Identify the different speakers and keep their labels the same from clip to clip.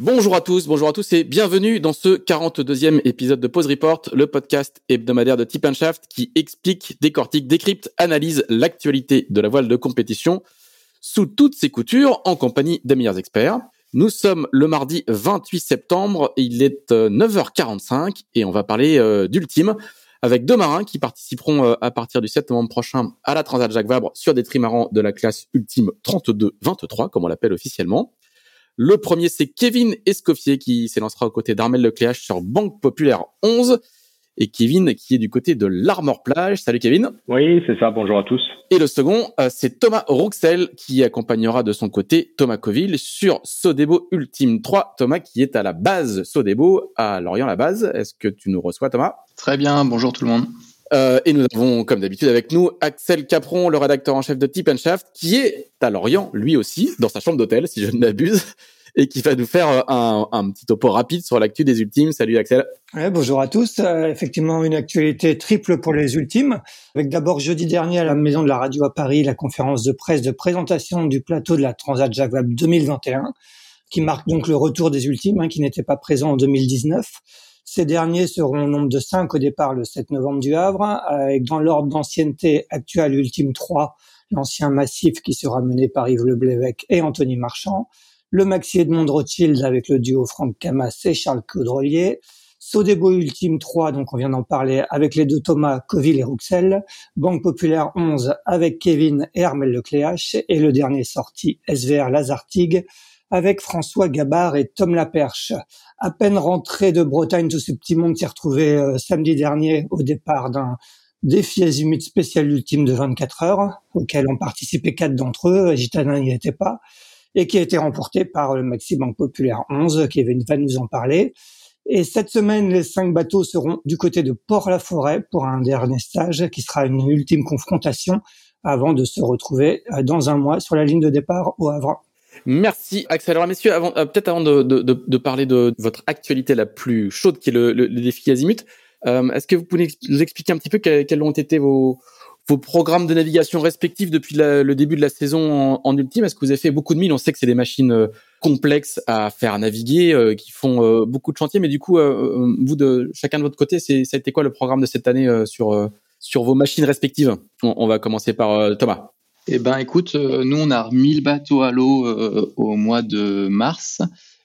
Speaker 1: Bonjour à tous, bonjour à tous et bienvenue dans ce 42e épisode de Pause Report, le podcast hebdomadaire de Tip Shaft qui explique, décortique, décrypte, analyse l'actualité de la voile de compétition sous toutes ses coutures en compagnie des meilleurs experts. Nous sommes le mardi 28 septembre, il est 9h45 euh, et on va parler euh, d'Ultime avec deux marins qui participeront euh, à partir du 7 novembre prochain à la Transat Jacques Vabre sur des trimarans de la classe Ultime 32-23 comme on l'appelle officiellement. Le premier, c'est Kevin Escoffier qui s'élancera aux côtés d'Armel Lecléache sur Banque Populaire 11. Et Kevin qui est du côté de l'Armor Plage. Salut Kevin.
Speaker 2: Oui, c'est ça. Bonjour à tous.
Speaker 1: Et le second, euh, c'est Thomas Rouxel qui accompagnera de son côté Thomas Coville sur Sodebo Ultime 3. Thomas qui est à la base Sodebo à Lorient-la-Base. Est-ce que tu nous reçois Thomas?
Speaker 3: Très bien. Bonjour tout le monde.
Speaker 1: Euh, et nous avons, comme d'habitude, avec nous Axel Capron, le rédacteur en chef de Tip Shaft, qui est à Lorient, lui aussi, dans sa chambre d'hôtel, si je ne m'abuse, et qui va nous faire euh, un, petit topo rapide sur l'actu des Ultimes. Salut Axel.
Speaker 4: Ouais, bonjour à tous. Euh, effectivement, une actualité triple pour les Ultimes, avec d'abord jeudi dernier à la Maison de la Radio à Paris la conférence de presse de présentation du plateau de la Transat Jacques 2021, qui marque donc le retour des Ultimes, hein, qui n'étaient pas présents en 2019. Ces derniers seront au nombre de cinq au départ le 7 novembre du Havre, avec dans l'ordre d'ancienneté actuelle Ultime 3, l'ancien massif qui sera mené par Yves Leblévec et Anthony Marchand, le Maxi Edmond Rothschild avec le duo Franck Camas et Charles Caudrelier, Sodebo Ultime 3, donc on vient d'en parler, avec les deux Thomas Coville et Rouxel, Banque Populaire 11 avec Kevin et Armel Lecléache, et le dernier sorti SVR Lazartigue avec François Gabard et Tom Laperche. À peine rentré de Bretagne, tout ce petit monde s'est retrouvé euh, samedi dernier au départ d'un défi azimut spécial ultime de 24 heures, auquel ont participé quatre d'entre eux, Gitana n'y était pas, et qui a été remporté par le Maxi Banque Populaire 11, qui va nous en parler. Et cette semaine, les cinq bateaux seront du côté de Port-la-Forêt pour un dernier stage qui sera une ultime confrontation avant de se retrouver euh, dans un mois sur la ligne de départ au Havre.
Speaker 1: Merci Axel. Alors messieurs, avant, euh, peut-être avant de, de, de, parler de votre actualité la plus chaude qui est le, le, défi Azimut, euh, est-ce que vous pouvez nous expliquer un petit peu quels, ont été vos, vos programmes de navigation respectifs depuis le début de la saison en, en ultime? Est-ce que vous avez fait beaucoup de milles? On sait que c'est des machines euh, complexes à faire naviguer, euh, qui font beaucoup de chantiers, mais du coup, vous de chacun de votre côté, c'est ça a été quoi le programme de cette année sur sur vos machines respectives? On, on, va commencer par Thomas.
Speaker 3: Eh ben, écoute, euh, nous on a remis le bateau à l'eau euh, au mois de mars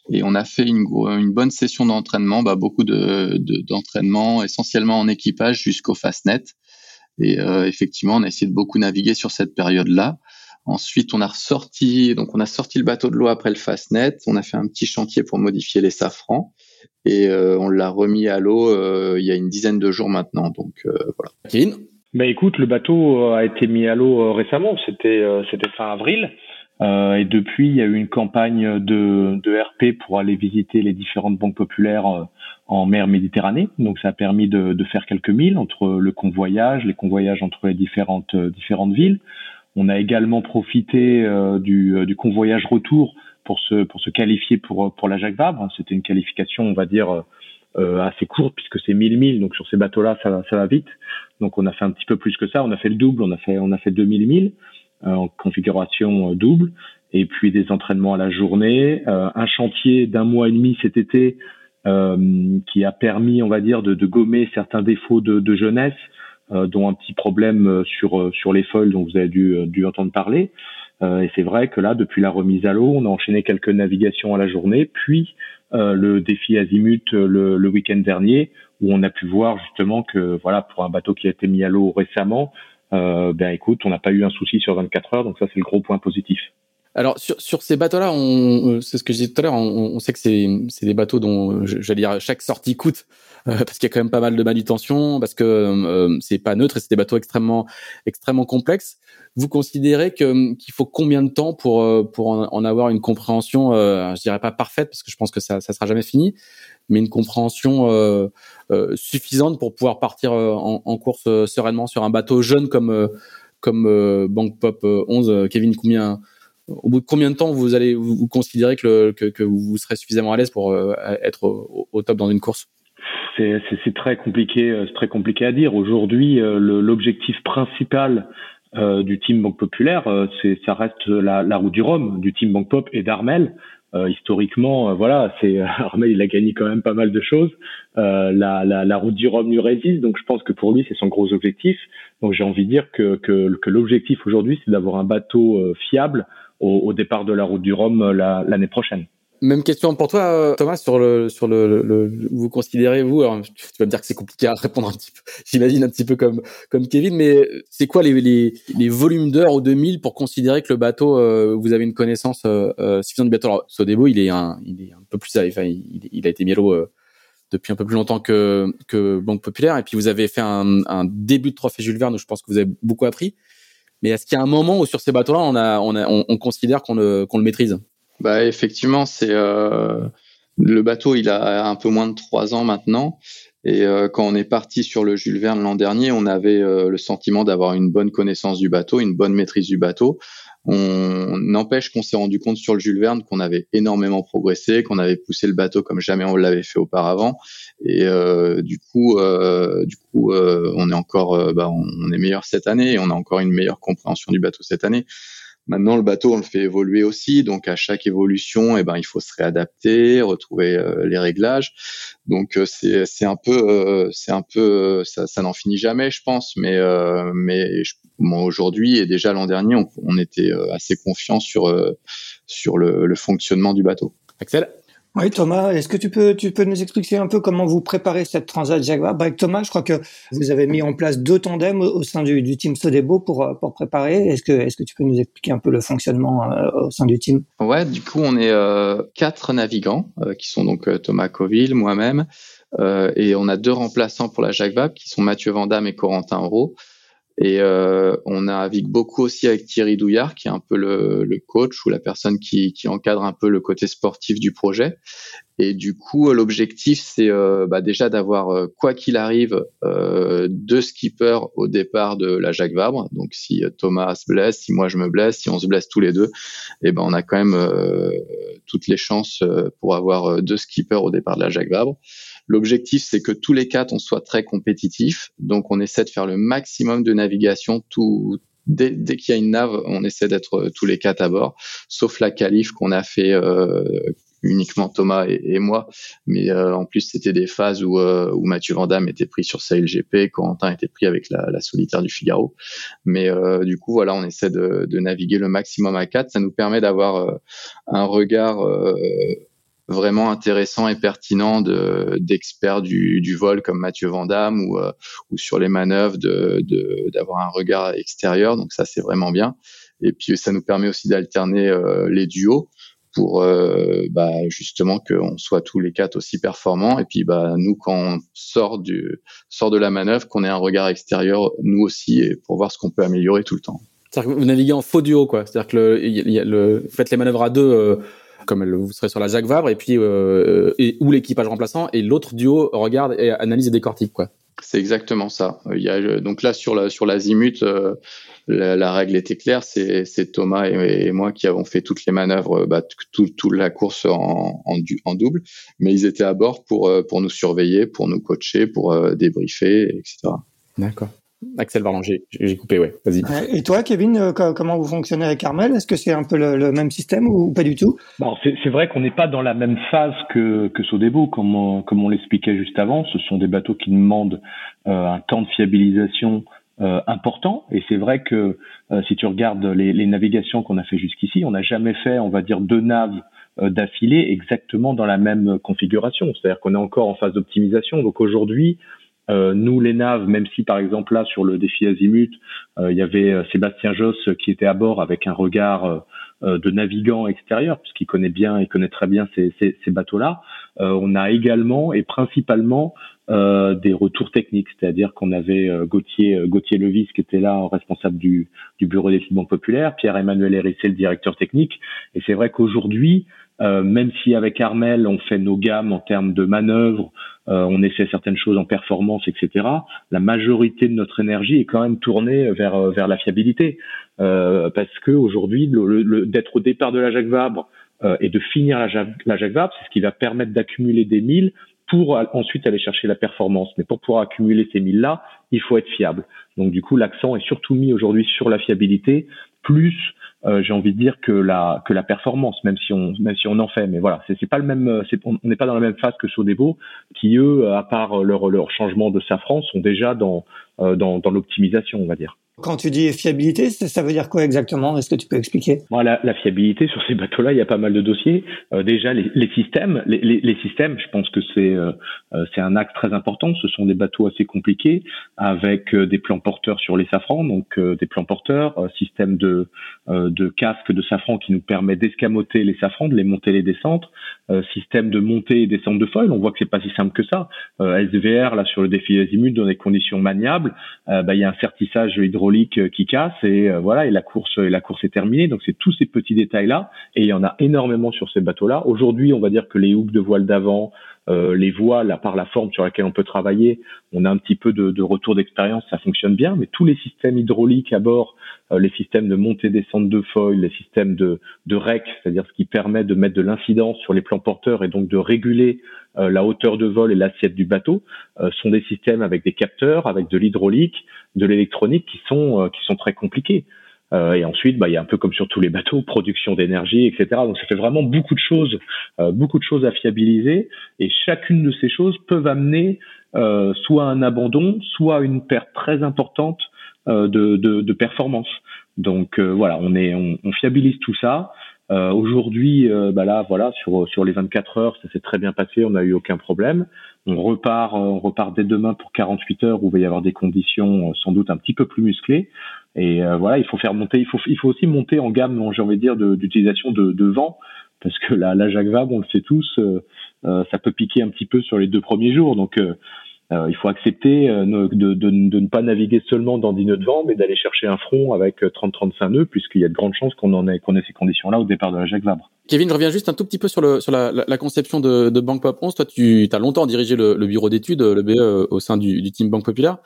Speaker 3: et on a fait une, une bonne session d'entraînement, bah, beaucoup de, d'entraînement, essentiellement en équipage jusqu'au Fastnet. Et euh, effectivement, on a essayé de beaucoup naviguer sur cette période-là. Ensuite, on a ressorti, donc on a sorti le bateau de l'eau après le Fastnet. On a fait un petit chantier pour modifier les safrans et on l'a remis à l'eau il y a une dizaine de jours maintenant. Donc voilà.
Speaker 1: Kevin?
Speaker 2: Ben écoute, le bateau euh, a été mis à l'eau euh, récemment, c'était euh, c'était fin avril. Euh, et depuis, il y a eu une campagne de, de RP pour aller visiter les différentes banques populaires en mer Méditerranée. Donc, ça a permis de, de, faire quelques milles entre le convoyage, les convoyages entre les différentes différentes villes. On a également profité du, du convoyage retour pour se pour se qualifier pour pour la Jacques Vabre. C'était une qualification, on va dire assez courte puisque c'est 1000 milles, donc sur ces bateaux-là, ça, ça va vite. Donc on a fait un petit peu plus que ça, on a fait le double, on a fait on a fait 2000 milles euh, en configuration euh, double, et puis des entraînements à la journée, un chantier d'un mois et demi cet été qui a permis, on va dire, de, de gommer certains défauts de, de jeunesse, dont un petit problème sur sur les foils dont vous avez dû, dû entendre parler. et c'est vrai que là, depuis la remise à l'eau, on a enchaîné quelques navigations à la journée, puis euh, le défi Azimut euh, le, le week-end dernier, où on a pu voir justement que voilà pour un bateau qui a été mis à l'eau récemment, euh, ben écoute, on n'a pas eu un souci sur 24 heures, donc ça c'est le gros point positif.
Speaker 1: Alors sur, sur ces bateaux-là, on, c'est ce que je disais tout à l'heure, on, on, sait que c'est, des bateaux dont, j'allais dire, chaque sortie coûte euh, parce qu'il y a quand même pas mal de manutention, parce que euh, c'est pas neutre et c'est des bateaux extrêmement extrêmement complexes. Vous considérez que qu'il faut combien de temps pour euh, pour en, avoir une compréhension, euh, je dirais pas parfaite parce que je pense que ça ça sera jamais fini, mais une compréhension euh, suffisante pour pouvoir partir en, en, course sereinement sur un bateau jeune comme comme Bank Pop 11. Kevin, combien au bout de combien de temps vous allez vous, considérer que, que, que, vous serez suffisamment à l'aise pour être au, top dans une course?
Speaker 2: C'est très compliqué, euh, c'est très compliqué à dire. Aujourd'hui, euh, l'objectif principal euh, du team Banque Populaire, c'est ça reste la, la, route du Rhum, du team Banque Pop et d'Armel. historiquement, voilà, c'est Armel, il a gagné quand même pas mal de choses. la, la, la, route du Rhum lui résiste, donc je pense que pour lui, c'est son gros objectif. Donc j'ai envie de dire que, que, que l'objectif aujourd'hui, c'est d'avoir un bateau fiable au, départ de la route du Rhum l'année prochaine.
Speaker 1: Même question pour toi, euh, Thomas, sur le, sur le, vous considérez vous, alors, tu vas me dire que c'est compliqué à répondre un petit peu, j'imagine un petit peu comme, comme Kevin, mais c'est quoi les, les, volumes d'heures au 2000 pour considérer que le bateau, euh, vous avez une connaissance euh, euh suffisante du bateau? Alors, Sodebo, il est un, il est un peu plus, il, a été mielo euh, depuis un peu plus longtemps que, que Banque Populaire, et puis vous avez fait un, un début de trophée Jules Verne où je pense que vous avez beaucoup appris. Mais est-ce qu'il y a un moment où sur ces bateaux-là, on, considère qu'on le, qu'on le maîtrise?
Speaker 3: Bah effectivement, c'est euh, le bateau, il a un peu moins de trois ans maintenant. Et euh, quand on est parti sur le Jules Verne l'an dernier, on avait euh, le sentiment d'avoir une bonne connaissance du bateau, une bonne maîtrise du bateau. On n'empêche qu'on s'est rendu compte sur le Jules Verne qu'on avait énormément progressé, qu'on avait poussé le bateau comme jamais on l'avait fait auparavant. Et euh, du coup, euh, du coup, on est encore, bah, on est meilleur cette année et on a encore une meilleure compréhension du bateau cette année. Maintenant, le bateau, on le fait évoluer aussi, donc à chaque évolution, eh ben, il faut se réadapter, retrouver euh, les réglages. Donc euh, c'est un peu euh, c'est un peu ça, ça n'en finit jamais, je pense. Mais mais moi aujourd'hui et déjà l'an dernier, on, on était assez confiant sur sur le, le fonctionnement du bateau.
Speaker 1: Axel?
Speaker 4: Oui, Thomas, est-ce que tu peux, tu peux nous expliquer un peu comment vous préparez cette Transat Jaguar? Bah, Avec Thomas, je crois que vous avez mis en place deux tandems au, sein du, du, team Sodebo pour, pour préparer. Est-ce que, est-ce que tu peux nous expliquer un peu le fonctionnement euh, au sein du team?
Speaker 3: Ouais, du coup, on est euh, quatre navigants euh, qui sont donc Thomas Coville, moi-même, et on a deux remplaçants pour la Jacques Vabre qui sont Mathieu Vandamme et Corentin Euro. Et euh, on navigue beaucoup aussi avec Thierry Douillard, qui est un peu le, le coach ou la personne qui, qui, encadre un peu le côté sportif du projet. Et du coup, l'objectif, c'est euh, bah déjà d'avoir, euh, quoi qu'il arrive, euh, deux skippers au départ de la Jacques Vabre. Donc, si Thomas se blesse, si moi je me blesse, si on se blesse tous les deux, eh ben on a quand même euh, toutes les chances pour avoir deux skippers au départ de la Jacques Vabre. L'objectif, c'est que tous les quatre, on soit très compétitifs. Donc, on essaie de faire le maximum de navigation tout, Dès, dès qu'il y a une nave, on essaie d'être tous les quatre à bord, sauf la qualif qu'on a fait euh, uniquement Thomas et, moi. Mais euh, en plus, c'était des phases où, euh, où Mathieu Vandamme était pris sur sa LGP, Corentin était pris avec la, la solitaire du Figaro. Mais du coup, voilà, on essaie de, de, naviguer le maximum à quatre. Ça nous permet d'avoir un regard vraiment intéressant et pertinent de, d'experts du, du, vol comme Mathieu Vandamme ou, euh, ou sur les manœuvres de, de, d'avoir un regard extérieur. Donc ça, c'est vraiment bien. Et puis ça nous permet aussi d'alterner euh, les duos pour euh, bah, justement qu'on soit tous les quatre aussi performants. Et puis bah, nous, quand on sort, du, sort de la manœuvre, qu'on ait un regard extérieur, nous aussi, et pour voir ce qu'on peut améliorer tout le temps.
Speaker 1: C'est-à-dire que vous naviguez en faux duo, quoi. C'est-à-dire que le, y a le, vous faites les manœuvres à deux comme vous serez sur la Jacques Vabre, et puis euh, et, ou l'équipage remplaçant, et l'autre duo regarde et analyse et décortique, quoi.
Speaker 3: C'est exactement ça. Il y a donc là sur la sur l'azimut, euh, la, la, règle était claire. C'est Thomas et, moi qui avons fait toutes les manœuvres, bah, toute tout la course en, en, en, double, mais ils étaient à bord pour euh, pour nous surveiller, pour nous coacher, pour euh, débriefer, etc.
Speaker 1: D'accord. Axel pardon, j'ai coupé, ouais, vas-y.
Speaker 4: Et toi, Kevin, euh, comment vous fonctionnez avec Carmel? Est-ce que c'est un peu le, même système ou pas du tout?
Speaker 2: Bon, C'est vrai qu'on n'est pas dans la même phase que, que Sodebo, comme on, comme on l'expliquait juste avant. Ce sont des bateaux qui demandent euh, un temps de fiabilisation euh, important. Et c'est vrai que si tu regardes les, les navigations qu'on a fait jusqu'ici, on n'a jamais fait, on va dire, deux naves d'affilée exactement dans la même configuration. C'est-à-dire qu'on est encore en phase d'optimisation. Donc aujourd'hui, euh, nous, les naves, même si par exemple là sur le défi Azimut, euh, il y avait euh, Sébastien Josse qui était à bord avec un regard de navigants extérieurs, puisqu'il connaît bien, il connaît très bien ces, ces, ces bateaux-là. On a également et principalement euh, des retours techniques, c'est-à-dire qu'on avait euh, Gauthier, euh, Gauthier Levis qui était là, responsable du, du bureau des banques populaires, Pierre-Emmanuel Hérissé, le directeur technique. Et c'est vrai qu'aujourd'hui, euh, même si avec Armel on fait nos gammes en termes de manœuvres, on essaie certaines choses en performance, etc. La majorité de notre énergie est quand même tournée vers vers la fiabilité, parce que aujourd'hui, le, d'être au départ de la Jacques Vabre et de finir la, la c'est ce qui va permettre d'accumuler des milles pour ensuite aller chercher la performance. Mais pour pouvoir accumuler ces milles-là, il faut être fiable. Donc du coup, l'accent est surtout mis aujourd'hui sur la fiabilité, plus euh, j'ai envie de dire que la que la performance, même si on même si on en fait. Mais voilà, c'est pas le même, on n'est pas dans la même phase que Sodebo, qui eux, à part leur leur changement de safran, sont déjà dans euh, dans, dans l'optimisation, on va dire.
Speaker 4: Quand tu dis fiabilité, ça veut dire quoi exactement? Est-ce que tu peux expliquer?
Speaker 2: La, la, fiabilité sur ces bateaux-là, il y a pas mal de dossiers. Euh, déjà, les, systèmes, les, systèmes, je pense que c'est euh, euh, c'est un axe très important. Ce sont des bateaux assez compliqués avec des plans porteurs sur les safrans, donc des plans porteurs, système de de casque de safran qui nous permet d'escamoter les safrans, de les monter les descendre, système de montée et descente de foil. On voit que c'est pas si simple que ça. SVR là sur le défi azimut dans des conditions maniables, bah, il y a un certissage hydraulique euh, qui casse et euh, voilà et la course et la course est terminée. Donc c'est tous ces petits détails là et il y en a énormément sur ces bateaux là. Aujourd'hui, on va dire que les hooks de voile d'avant, euh, les voiles, à part la forme sur laquelle on peut travailler, on a un petit peu de, retour d'expérience, ça fonctionne bien, mais tous les systèmes hydrauliques à bord, les systèmes de montée-descente de foil, les systèmes de, rec, c'est-à-dire ce qui permet de mettre de l'incidence sur les plans porteurs et donc de réguler la hauteur de vol et l'assiette du bateau, sont des systèmes avec des capteurs, avec de l'hydraulique, de l'électronique euh, qui sont très compliqués. Euh, et ensuite, bah, il y a un peu comme sur tous les bateaux, production d'énergie, etc. Donc ça fait vraiment beaucoup de choses, euh, beaucoup de choses à fiabiliser. Et chacune de ces choses peuvent amener euh, soit un abandon, soit une perte très importante euh, de, de, de, performance. Donc voilà, on est, on, on, fiabilise tout ça. Aujourd'hui, bah là, voilà, sur sur les 24 heures, ça s'est très bien passé, on n'a eu aucun problème on repart, on repart dès demain pour 48 heures où il va y avoir des conditions euh, sans doute un petit peu plus musclées. Et euh, voilà, il faut faire monter, il faut, il faut aussi monter en gamme, j'ai envie de dire, d'utilisation de, de, vent, parce que la, la Jacques Vabre, on le sait tous, euh, ça peut piquer un petit peu sur les deux premiers jours. Donc euh, il faut accepter euh, de, de, de, ne pas naviguer seulement dans 10 nœuds de vent, mais d'aller chercher un front avec 30-35 euh, nœuds, puisqu'il y a de grandes chances qu'on ait, qu'on ait ces conditions-là au départ de la Jacques Vabre.
Speaker 1: Kevin, je reviens juste un tout petit peu sur, le, sur la, la, conception de, de Banque Pop 11. Toi, tu as longtemps dirigé le, le bureau d'études, le BE, au sein du, du team Banque Populaire.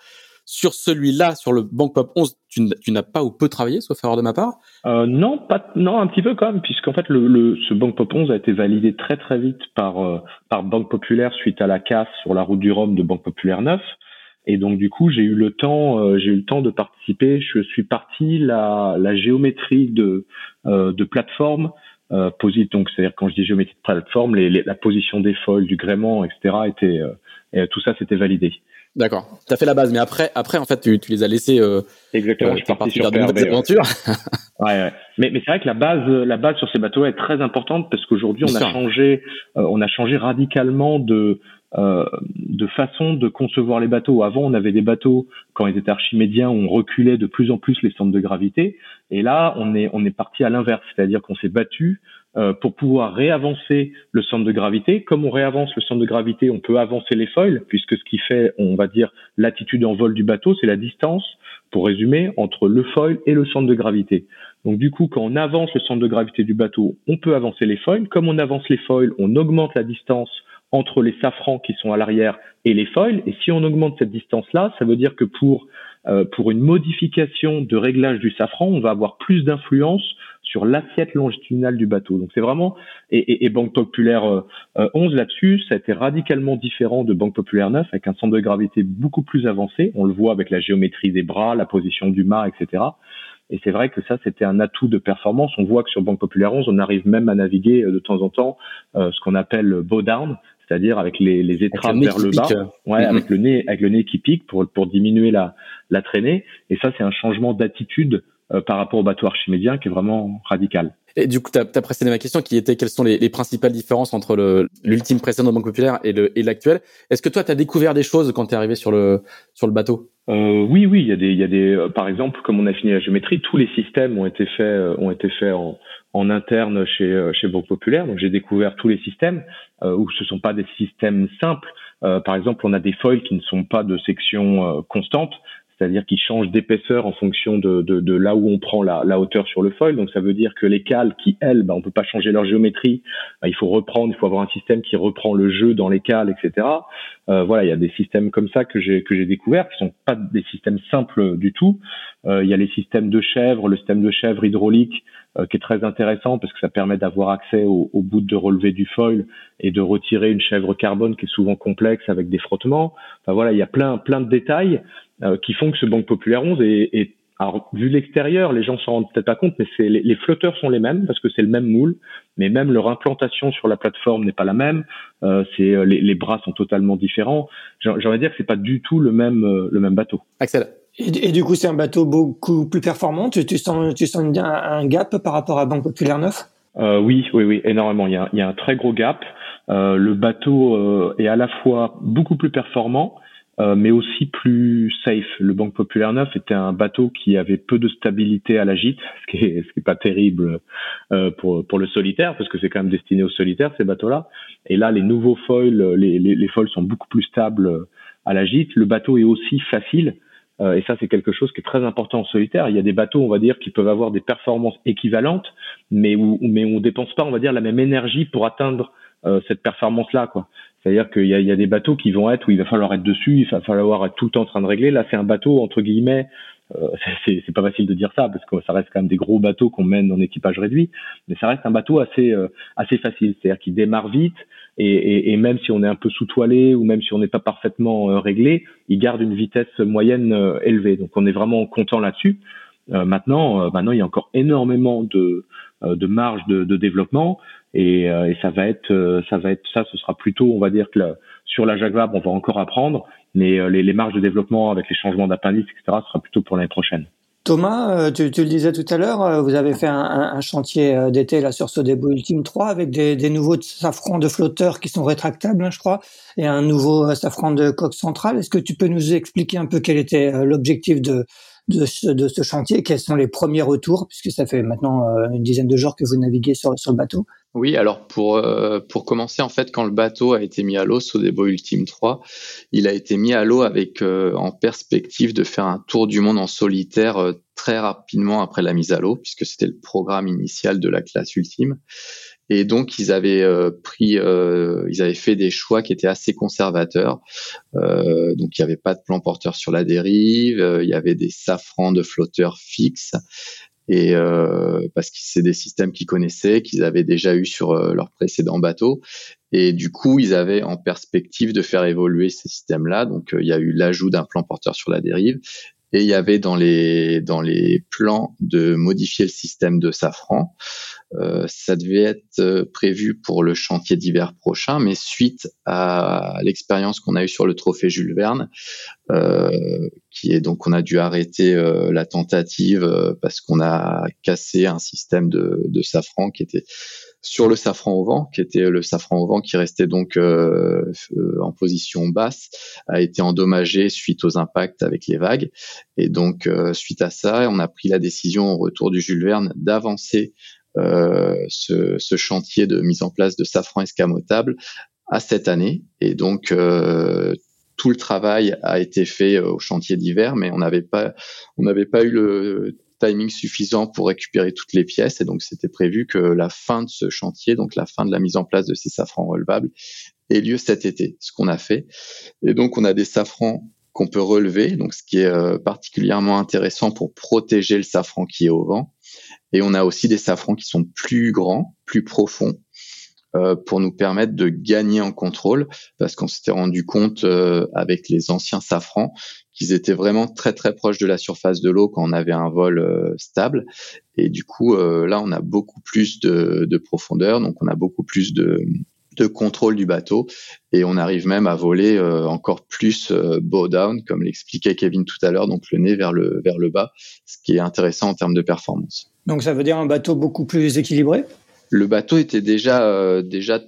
Speaker 1: Sur celui-là, sur le Bank Pop 11, tu, n'as pas ou peu travaillé, sauf erreur de ma part?
Speaker 2: Euh, Non, pas, non, un petit peu quand même, puisqu'en fait, le, le, ce Bank Pop 11 a été validé très très vite par, euh, par Banque Populaire suite à la casse sur la route du Rhum de Banque Populaire 9. Et donc du coup, j'ai eu le temps, euh, j'ai eu le temps de participer. Je suis parti la, la géométrie de, euh, de plateforme euh, donc c'est-à-dire quand je dis géométrie de plateforme, les, la position des foils, du gréement, etc. était et tout ça c'était validé.
Speaker 1: D'accord. Tu as fait la base, mais après, après en fait, tu, tu les as laissés. Euh,
Speaker 2: Exactement. je suis parti sur de nouvelles aventures. ouais, ouais. Mais, mais c'est vrai que la base, la base sur ces bateaux est très importante parce qu'aujourd'hui, on a changé, euh, on a changé radicalement de euh, de façon de concevoir les bateaux. Avant, on avait des bateaux quand ils étaient archimédiens, on reculait de plus en plus les centres de gravité, et là, on est on est parti à l'inverse, c'est-à-dire qu'on s'est battu euh, pour pouvoir réavancer le centre de gravité. Comme on réavance le centre de gravité, on peut avancer les foils, puisque ce qui fait, on va dire, l'attitude en vol du bateau, c'est la distance, pour résumer, entre le foil et le centre de gravité. Donc du coup, quand on avance le centre de gravité du bateau, on peut avancer les foils. Comme on avance les foils, on augmente la distance entre les safrans qui sont à l'arrière et les foils. Et si on augmente cette distance-là, ça veut dire que pour euh, pour une modification de réglage du safran, on va avoir plus d'influence sur l'assiette longitudinale du bateau. Donc c'est vraiment et, et, Banque Populaire 11 euh, euh, là-dessus, ça a été radicalement différent de Banque Populaire 9 avec un centre de gravité beaucoup plus avancé. On le voit avec la géométrie des bras, la position du mât, etc. Et c'est vrai que ça, c'était un atout de performance. On voit que sur Banque Populaire 11, on arrive même à naviguer de temps en temps ce qu'on appelle bow down, c'est-à-dire avec les, les étraves vers le bas, ouais, mm-hmm. avec le nez, avec le nez qui pique pour pour diminuer la la traînée. Et ça, c'est un changement d'attitude euh, par rapport au bateau archimédien qui est vraiment radical.
Speaker 1: Et du coup, tu as, précédé ma question qui était quelles sont les, les principales différences entre l'ultime précédent de Banque Populaire et l'actuel. Est-ce que toi, tu as découvert des choses quand tu es arrivé sur le, sur le bateau?
Speaker 2: Euh, Oui, oui, il y a des, il y a des, euh, par exemple, comme on a fini la géométrie, tous les systèmes ont été faits, ont été faits en, en interne chez chez Banque Populaire. Donc j'ai découvert tous les systèmes où ce sont pas des systèmes simples. par exemple, on a des foils qui ne sont pas de section constante, c'est-à-dire qu'ils changent d'épaisseur en fonction de, de, de, là où on prend la, la, hauteur sur le foil. Donc ça veut dire que les cales qui, elles, ben, on peut pas changer leur géométrie, ben, il faut reprendre, il faut avoir un système qui reprend le jeu dans les cales, etc. Euh, voilà, il y a des systèmes comme ça que j'ai que j'ai découvert, qui sont pas des systèmes simples du tout. Euh, il y a les systèmes de chèvre, le système de chèvre hydraulique, euh, qui est très intéressant parce que ça permet d'avoir accès au, au, bout de relevé du foil et de retirer une chèvre carbone qui est souvent complexe avec des frottements. Enfin voilà, il y a plein plein de détails qui font que ce Banque Populaire 11 est, est alors, vu de l'extérieur, les gens s'en rendent peut-être pas compte, mais c'est les, les, flotteurs sont les mêmes parce que c'est le même moule, mais même leur implantation sur la plateforme n'est pas la même. Euh, c'est euh, les, les, bras sont totalement différents. J'aimerais dire que c'est pas du tout le même euh, le même bateau.
Speaker 1: Axel.
Speaker 4: Et, et du coup, c'est un bateau beaucoup plus performant. Tu, tu sens tu sens un, un, gap par rapport à Banque Populaire 9
Speaker 2: euh, Oui, oui, oui, énormément. Il y a, il y a un très gros gap. le bateau est à la fois beaucoup plus performant euh, mais aussi plus safe. Le Banque Populaire 9 était un bateau qui avait peu de stabilité à la gîte, ce qui est, ce qui est pas terrible euh, pour, pour le solitaire, parce que c'est quand même destiné aux solitaires, ces bateaux-là. Et là, les nouveaux foils, les, les, les foils sont beaucoup plus stables à la gîte. Le bateau est aussi facile. Euh, et ça, c'est quelque chose qui est très important en solitaire. Il y a des bateaux, on va dire, qui peuvent avoir des performances équivalentes, mais où, mais on dépense pas, on va dire, la même énergie pour atteindre euh, cette performance-là, quoi. C'est-à-dire qu'il y a, des bateaux qui vont être où il va falloir être dessus, il va falloir être tout le temps en train de régler. Là, c'est un bateau entre guillemets. Euh, c'est, pas facile de dire ça parce que ça reste quand même des gros bateaux qu'on mène en équipage réduit, mais ça reste un bateau assez euh, assez facile. C'est-à-dire qu'il démarre vite et, même si on est un peu sous-toilé ou même si on n'est pas parfaitement euh, réglé, il garde une vitesse moyenne euh, élevée. Donc on est vraiment content là-dessus. Maintenant, maintenant il y a encore énormément de de marge de développement. Et, euh, et, ça va être, euh, ça va être, ça, ce sera plutôt, on va dire que sur la Jaguar, on va encore apprendre, mais euh, les, marges de développement avec les changements d'appendices, etc., ce sera plutôt pour l'année prochaine.
Speaker 4: Thomas, tu, le disais tout à l'heure, vous avez fait un, chantier d'été là sur Sodebo Ultime 3 avec des, des, nouveaux safrans de flotteurs qui sont rétractables, hein, je crois, et un nouveau safran de coque centrale. Est-ce que tu peux nous expliquer un peu quel était l'objectif de, de ce, de ce chantier Quels sont les premiers retours, puisque ça fait maintenant une dizaine de jours que vous naviguez sur, sur le bateau?
Speaker 3: Oui, alors pour euh, pour commencer en fait quand le bateau a été mis à l'eau Sodebo Ultime 3, il a été mis à l'eau avec euh, en perspective de faire un tour du monde en solitaire euh, très rapidement après la mise à l'eau puisque c'était le programme initial de la classe ultime. Et donc ils avaient pris ils avaient fait des choix qui étaient assez conservateurs. donc il n'y avait pas de plan porteur sur la dérive, il y avait des safrans de flotteurs fixes et euh, parce que c'est des systèmes qu'ils connaissaient, qu'ils avaient déjà eu sur euh, leur précédent bateau, et du coup ils avaient en perspective de faire évoluer ces systèmes-là. Donc euh, il y a eu l'ajout d'un plan porteur sur la dérive, et il y avait dans les dans les plans de modifier le système de Safran. Euh, ça devait être euh, prévu pour le chantier d'hiver prochain, mais suite à l'expérience qu'on a eue sur le trophée Jules Verne, euh, qui est donc on a dû arrêter euh, la tentative parce qu'on a cassé un système de, de safran qui était sur le safran au vent, qui était le safran au vent qui restait donc euh, en position basse, a été endommagé suite aux impacts avec les vagues. Et donc, suite à ça, on a pris la décision au retour du Jules Verne d'avancer euh, ce, ce, chantier de mise en place de safran escamotable à cette année. Et donc, euh, tout le travail a été fait euh, au chantier d'hiver, mais on n'avait pas, on n'avait pas eu le timing suffisant pour récupérer toutes les pièces. Et donc, c'était prévu que la fin de ce chantier, donc la fin de la mise en place de ces safrans relevables, ait lieu cet été, ce qu'on a fait. Et donc, on a des safrans qu'on peut relever, donc ce qui est particulièrement intéressant pour protéger le safran qui est au vent. Et on a aussi des safrans qui sont plus grands, plus profonds, euh, pour nous permettre de gagner en contrôle, parce qu'on s'était rendu compte euh, avec les anciens safrans qu'ils étaient vraiment très très proches de la surface de l'eau quand on avait un vol euh, stable. Et du coup, là, on a beaucoup plus de, de, profondeur, donc on a beaucoup plus de, de contrôle du bateau et on arrive même à voler encore plus bow down comme l'expliquait Kevin tout à l'heure donc le nez vers le vers le bas ce qui est intéressant en termes de performance.
Speaker 4: Donc ça veut dire un bateau beaucoup plus équilibré?
Speaker 3: Le bateau était déjà, euh, déjà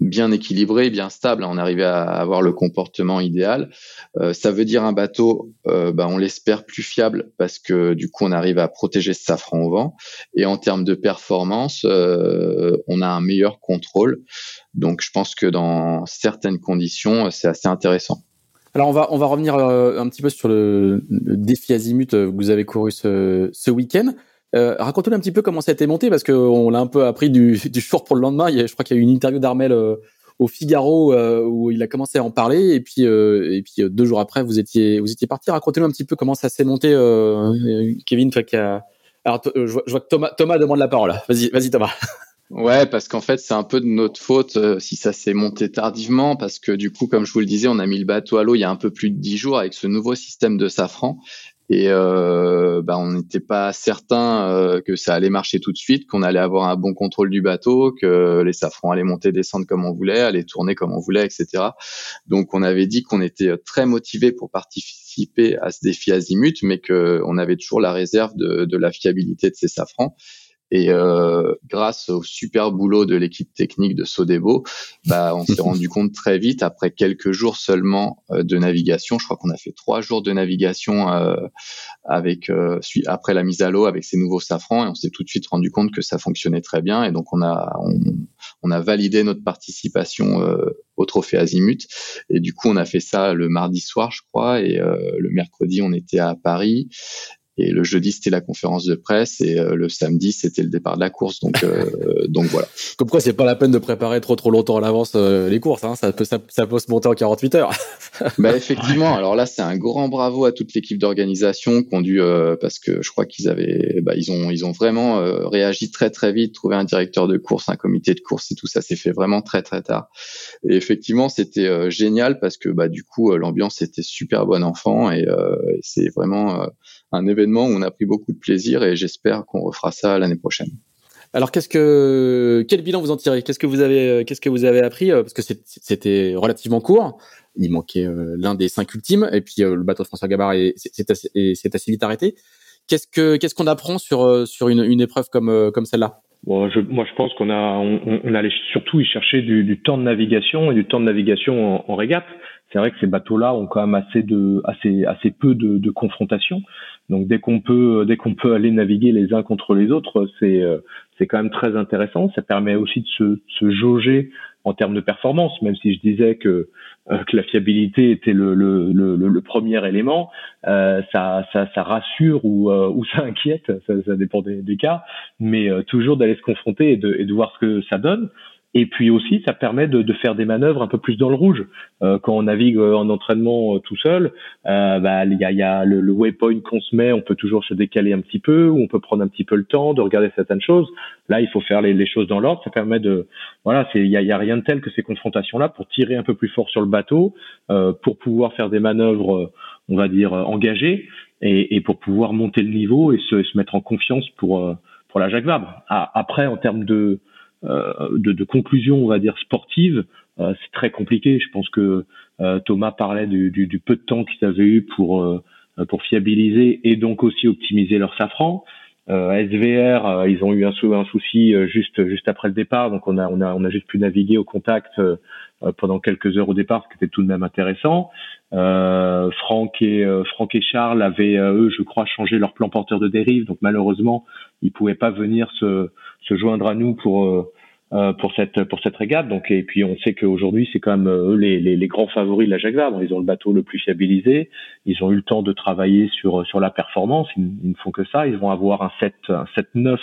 Speaker 3: bien équilibré, bien stable. On arrivait à avoir le comportement idéal. Euh, ça veut dire un bateau, euh, bah, on l'espère plus fiable parce que du coup on arrive à protéger ce safran au vent. Et en termes de performance, euh, on a un meilleur contrôle. Donc je pense que dans certaines conditions, c'est assez intéressant.
Speaker 1: Alors on va on va revenir un petit peu sur le, défi azimut que vous avez couru ce week-end. Euh, Raconte-nous un petit peu comment ça a été monté parce qu'on l'a un peu appris du, du jour pour le lendemain. Je crois qu'il y a eu une interview d'Armel euh, au Figaro euh, où il a commencé à en parler et puis euh, deux jours après vous étiez vous étiez parti. Racontez-nous un petit peu comment ça s'est monté, Kevin. Alors je vois, que Thomas demande la parole. Vas-y vas-y Thomas.
Speaker 3: Ouais, parce qu'en fait, c'est un peu de notre faute si ça s'est monté tardivement, parce que du coup, comme je vous le disais, on a mis le bateau à l'eau il y a un peu plus de dix jours avec ce nouveau système de safran. Et euh, bah, on n'était pas certain euh, que ça allait marcher tout de suite, qu'on allait avoir un bon contrôle du bateau, que les safrans allaient monter, descendre comme on voulait, aller tourner comme on voulait, etc. Donc on avait dit qu'on était très motivé pour participer à ce défi azimut, mais qu'on avait toujours la réserve de, de la fiabilité de ces safrans. Et euh, grâce au super boulot de l'équipe technique de Sodebo, bah, on s'est rendu compte très vite, après quelques jours seulement euh, de navigation, je crois qu'on a fait trois jours de navigation euh, avec après la mise à l'eau avec ces nouveaux safrans, et on s'est tout de suite rendu compte que ça fonctionnait très bien. Et donc on a on, on a validé notre participation au trophée Azimut. Et du coup, on a fait ça le mardi soir, je crois, et le mercredi, on était à Paris. Et le jeudi, c'était la conférence de presse et euh, le samedi, c'était le départ de la course. Donc, euh, donc voilà.
Speaker 1: Comme quoi, c'est pas la peine de préparer trop trop longtemps à l'avance euh, les courses. Hein. Ça peut ça, ça, peut se monter en 48 heures.
Speaker 3: bah effectivement. Alors là, c'est un grand bravo à toute l'équipe d'organisation qui ont dû parce que je crois qu'ils avaient, bah, ils ont ils ont vraiment réagi très très vite, trouvé un directeur de course, un comité de course et tout ça s'est fait vraiment très très tard. Et effectivement, c'était génial parce que bah du coup, l'ambiance était super bonne enfant et, et c'est vraiment un événement où on a pris beaucoup de plaisir et j'espère qu'on refera ça l'année prochaine.
Speaker 1: Alors qu'est-ce que quel bilan vous en tirez? Qu'est-ce que vous avez euh, qu'est-ce que vous avez appris euh, parce que c'était relativement court. Il manquait euh, l'un des cinq ultimes et puis le bateau de François Gabard c'est assez, assez, vite arrêté. Qu'est-ce que qu'est-ce qu'on apprend sur sur une, une épreuve comme comme celle-là?
Speaker 2: Bon, je, moi, je pense qu'on a, on, on, allait surtout y chercher du, du, temps de navigation et du temps de navigation en, en régate. C'est vrai que ces bateaux-là ont quand même assez de, assez, assez peu de, de confrontations. Donc dès qu'on peut, dès qu'on peut aller naviguer les uns contre les autres, c'est, euh, c'est quand même très intéressant. Ça permet aussi de se, se jauger en termes de performance, même si je disais que, euh, que la fiabilité était le, le, le, le premier élément, euh, ça, ça, ça, rassure ou, euh, ou ça inquiète, ça, ça dépend des, des, cas, mais toujours d'aller se confronter et de, et de voir ce que ça donne. Et puis aussi, ça permet de, de, faire des manœuvres un peu plus dans le rouge. Euh, quand on navigue euh, en entraînement euh, tout seul, euh, bah, il y a, y a le, le, waypoint qu'on se met, on peut toujours se décaler un petit peu, ou on peut prendre un petit peu le temps de regarder certaines choses. Là, il faut faire les, les choses dans l'ordre. Ça permet de, voilà, il y a, y a, rien de tel que ces confrontations-là pour tirer un peu plus fort sur le bateau, euh, pour pouvoir faire des manœuvres, on va dire engagées, et, et, pour pouvoir monter le niveau et se, se mettre en confiance pour pour la Jacques Vabre. Après, en termes de euh, de, de, conclusion, on va dire sportive, euh, c'est très compliqué. Je pense que euh, Thomas parlait du, du, du, peu de temps qu'ils avaient eu pour pour fiabiliser et donc aussi optimiser leur safran. Euh, SVR, euh, ils ont eu un, un, souci juste juste après le départ, donc on a on a on a juste pu naviguer au contact pendant quelques heures au départ, ce qui était tout de même intéressant. Franck et Franck et Charles avaient eux, je crois, changé leur plan porteur de dérive, donc malheureusement ils pouvaient pas venir se se joindre à nous pour euh, pour cette pour cette régate. Donc et puis on sait qu'aujourd'hui c'est quand même euh, eux les, les, les, grands favoris de la Jacques Vabre. Ils ont le bateau le plus fiabilisé. Ils ont eu le temps de travailler sur sur la performance. Ils, ne font que ça. Ils vont avoir un 7 un 7 9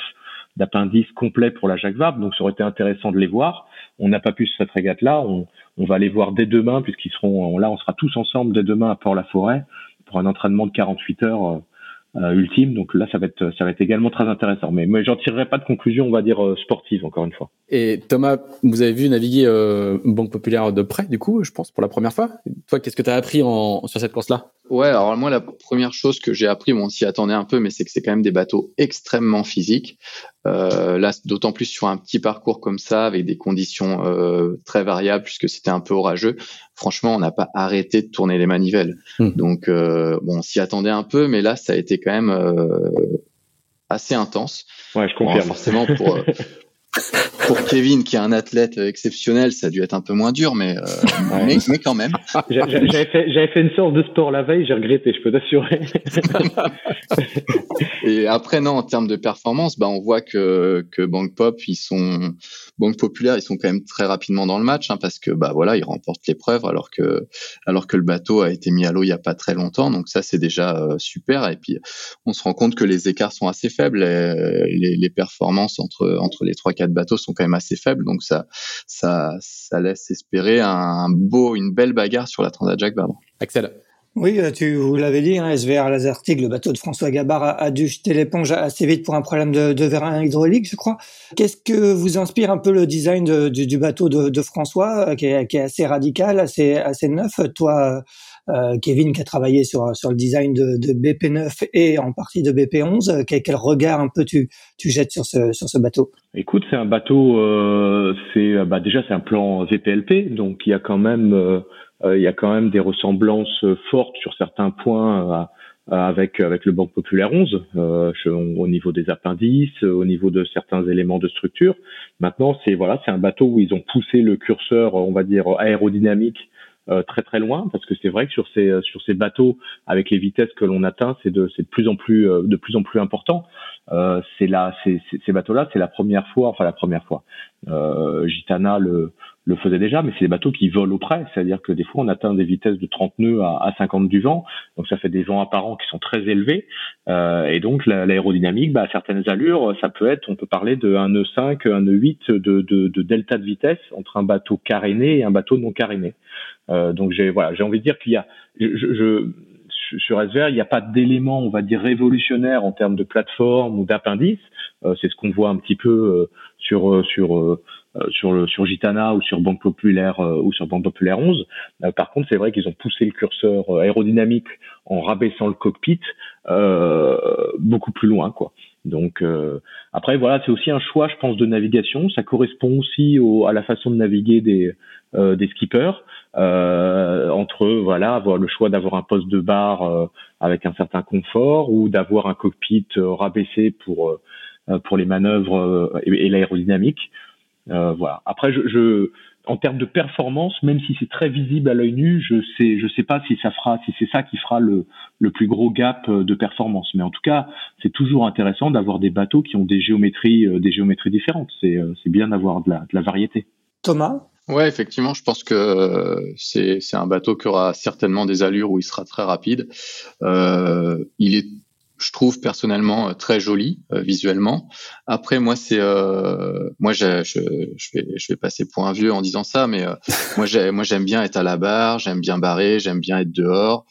Speaker 2: d'appendice complet pour la Jacques Vabre. Donc ça aurait été intéressant de les voir. On n'a pas pu sur cette régate là. On, on va les voir dès demain puisqu'ils seront là. On sera tous ensemble dès demain à Port-la-Forêt pour un entraînement de 48 heures euh, euh, ultime. Donc là, ça va être ça va être également très intéressant. Mais, mais j'en tirerai pas de conclusion, on va dire euh, sportive encore une fois.
Speaker 1: Et Thomas, vous avez vu naviguer euh, Banque Populaire de près, du coup, je pense pour la première fois. Toi, qu'est-ce que tu as appris en, sur cette course-là?
Speaker 3: Ouais, alors moi, la première chose que j'ai appris, bon, on s'y attendait un peu, mais c'est que c'est quand même des bateaux extrêmement physiques. Euh, là, d'autant plus sur un petit parcours comme ça, avec des conditions euh, très variables, puisque c'était un peu orageux. Franchement, on n'a pas arrêté de tourner les manivelles. Hmm. Donc, euh, bon, on s'y attendait un peu, mais là, ça a été quand même euh, assez intense.
Speaker 2: Ouais, je confirme.
Speaker 3: forcément, pour pour Kevin, qui est un athlète exceptionnel, ça a dû être un peu moins dur, mais, euh, mais, mais, quand même.
Speaker 2: J'avais fait, fait, une sorte de sport la veille, j'ai regretté, je peux t'assurer.
Speaker 3: et après, non, en termes de performance, bah, on voit que, que Bank Pop, ils sont, Banque Populaire, ils sont quand même très rapidement dans le match, hein, parce que, bah, voilà, ils remportent l'épreuve, alors que, alors que le bateau a été mis à l'eau il y a pas très longtemps. Donc ça, c'est déjà euh, super. Et puis, on se rend compte que les écarts sont assez faibles. Les, les performances entre, entre les trois, quatre bateaux sont quand même assez faibles. Donc ça, ça, ça laisse espérer un, beau, une belle bagarre sur la Transat Jacques Vabre.
Speaker 1: Excellent.
Speaker 4: Oui, euh, tu vous l'avez dit, hein, SVR Lazartig, le bateau de François Gabard a, dû jeter l'éponge assez vite pour un problème de, de vérin hydraulique, je crois. Qu'est-ce que vous inspire un peu le design du, bateau de, François, euh, qui est, qui est, assez radical, assez, assez neuf? Toi, euh, Kevin qui a travaillé sur le design de, de, BP9 et en partie de BP11. Quel, quel, regard un peu tu jettes sur ce bateau?
Speaker 2: Écoute, c'est un bateau, euh, bah déjà c'est un plan VPLP, donc il y a quand même euh, des ressemblances fortes sur certains points. avec le Banque Populaire 11 euh, au niveau des appendices, au niveau de certains éléments de structure. Maintenant, c'est un bateau où ils ont poussé le curseur, on va dire aérodynamique euh, très très loin parce que c'est vrai que sur ces euh, sur ces bateaux avec les vitesses que l'on atteint c'est de c'est de plus en plus euh, de plus en plus important. C'est là c'est ces bateaux là c'est la première fois enfin la première fois. Gitana le le faisait déjà, mais c'est des bateaux qui volent au près, c'est-à-dire que des fois on atteint des vitesses de 30 nœuds à, à 50 du vent, donc ça fait des vents apparents qui sont très élevés, euh, et donc l'aérodynamique, bah, à certaines allures, ça peut être, on peut parler de un nœud 5, un nœud 8 de, de, de delta de vitesse entre un bateau caréné et un bateau non caréné. Euh, donc j'ai voilà, j'ai envie de dire qu'il y a, je, je sur SVR, il n'y a pas d'élément, on va dire, révolutionnaire en termes de plateforme ou d'appendice. Euh, c'est ce qu'on voit un petit peu euh, sur sur sur le sur Gitana ou sur Banque Populaire ou sur Banque Populaire 11. par contre, c'est vrai qu'ils ont poussé le curseur aérodynamique en rabaissant le cockpit beaucoup plus loin, quoi. Donc après voilà, c'est aussi un choix, je pense, de navigation. Ça correspond aussi au, à la façon de naviguer des des skippers euh, entre voilà avoir le choix d'avoir un poste de barre euh, avec un certain confort ou d'avoir un cockpit euh, rabaissé pour euh, pour les manœuvres et, l'aérodynamique. voilà. Après, je, je, en termes de performance, même si c'est très visible à l'œil nu, je sais, je sais pas si ça fera, si c'est ça qui fera le, le plus gros gap de performance. Mais en tout cas, c'est toujours intéressant d'avoir des bateaux qui ont des géométries, des géométries différentes. C'est, c'est bien d'avoir de la, de la variété.
Speaker 4: Thomas,
Speaker 3: Ouais, effectivement, je pense que euh, c'est c'est un bateau qui aura certainement des allures où il sera très rapide. Euh, il est, je trouve personnellement euh, très joli euh, visuellement. Après, moi, c'est moi, je, je, je, vais je vais passer pour un vieux en disant ça, mais moi, j'ai, moi, j'aime bien être à la barre, j'aime bien barrer, j'aime bien être dehors,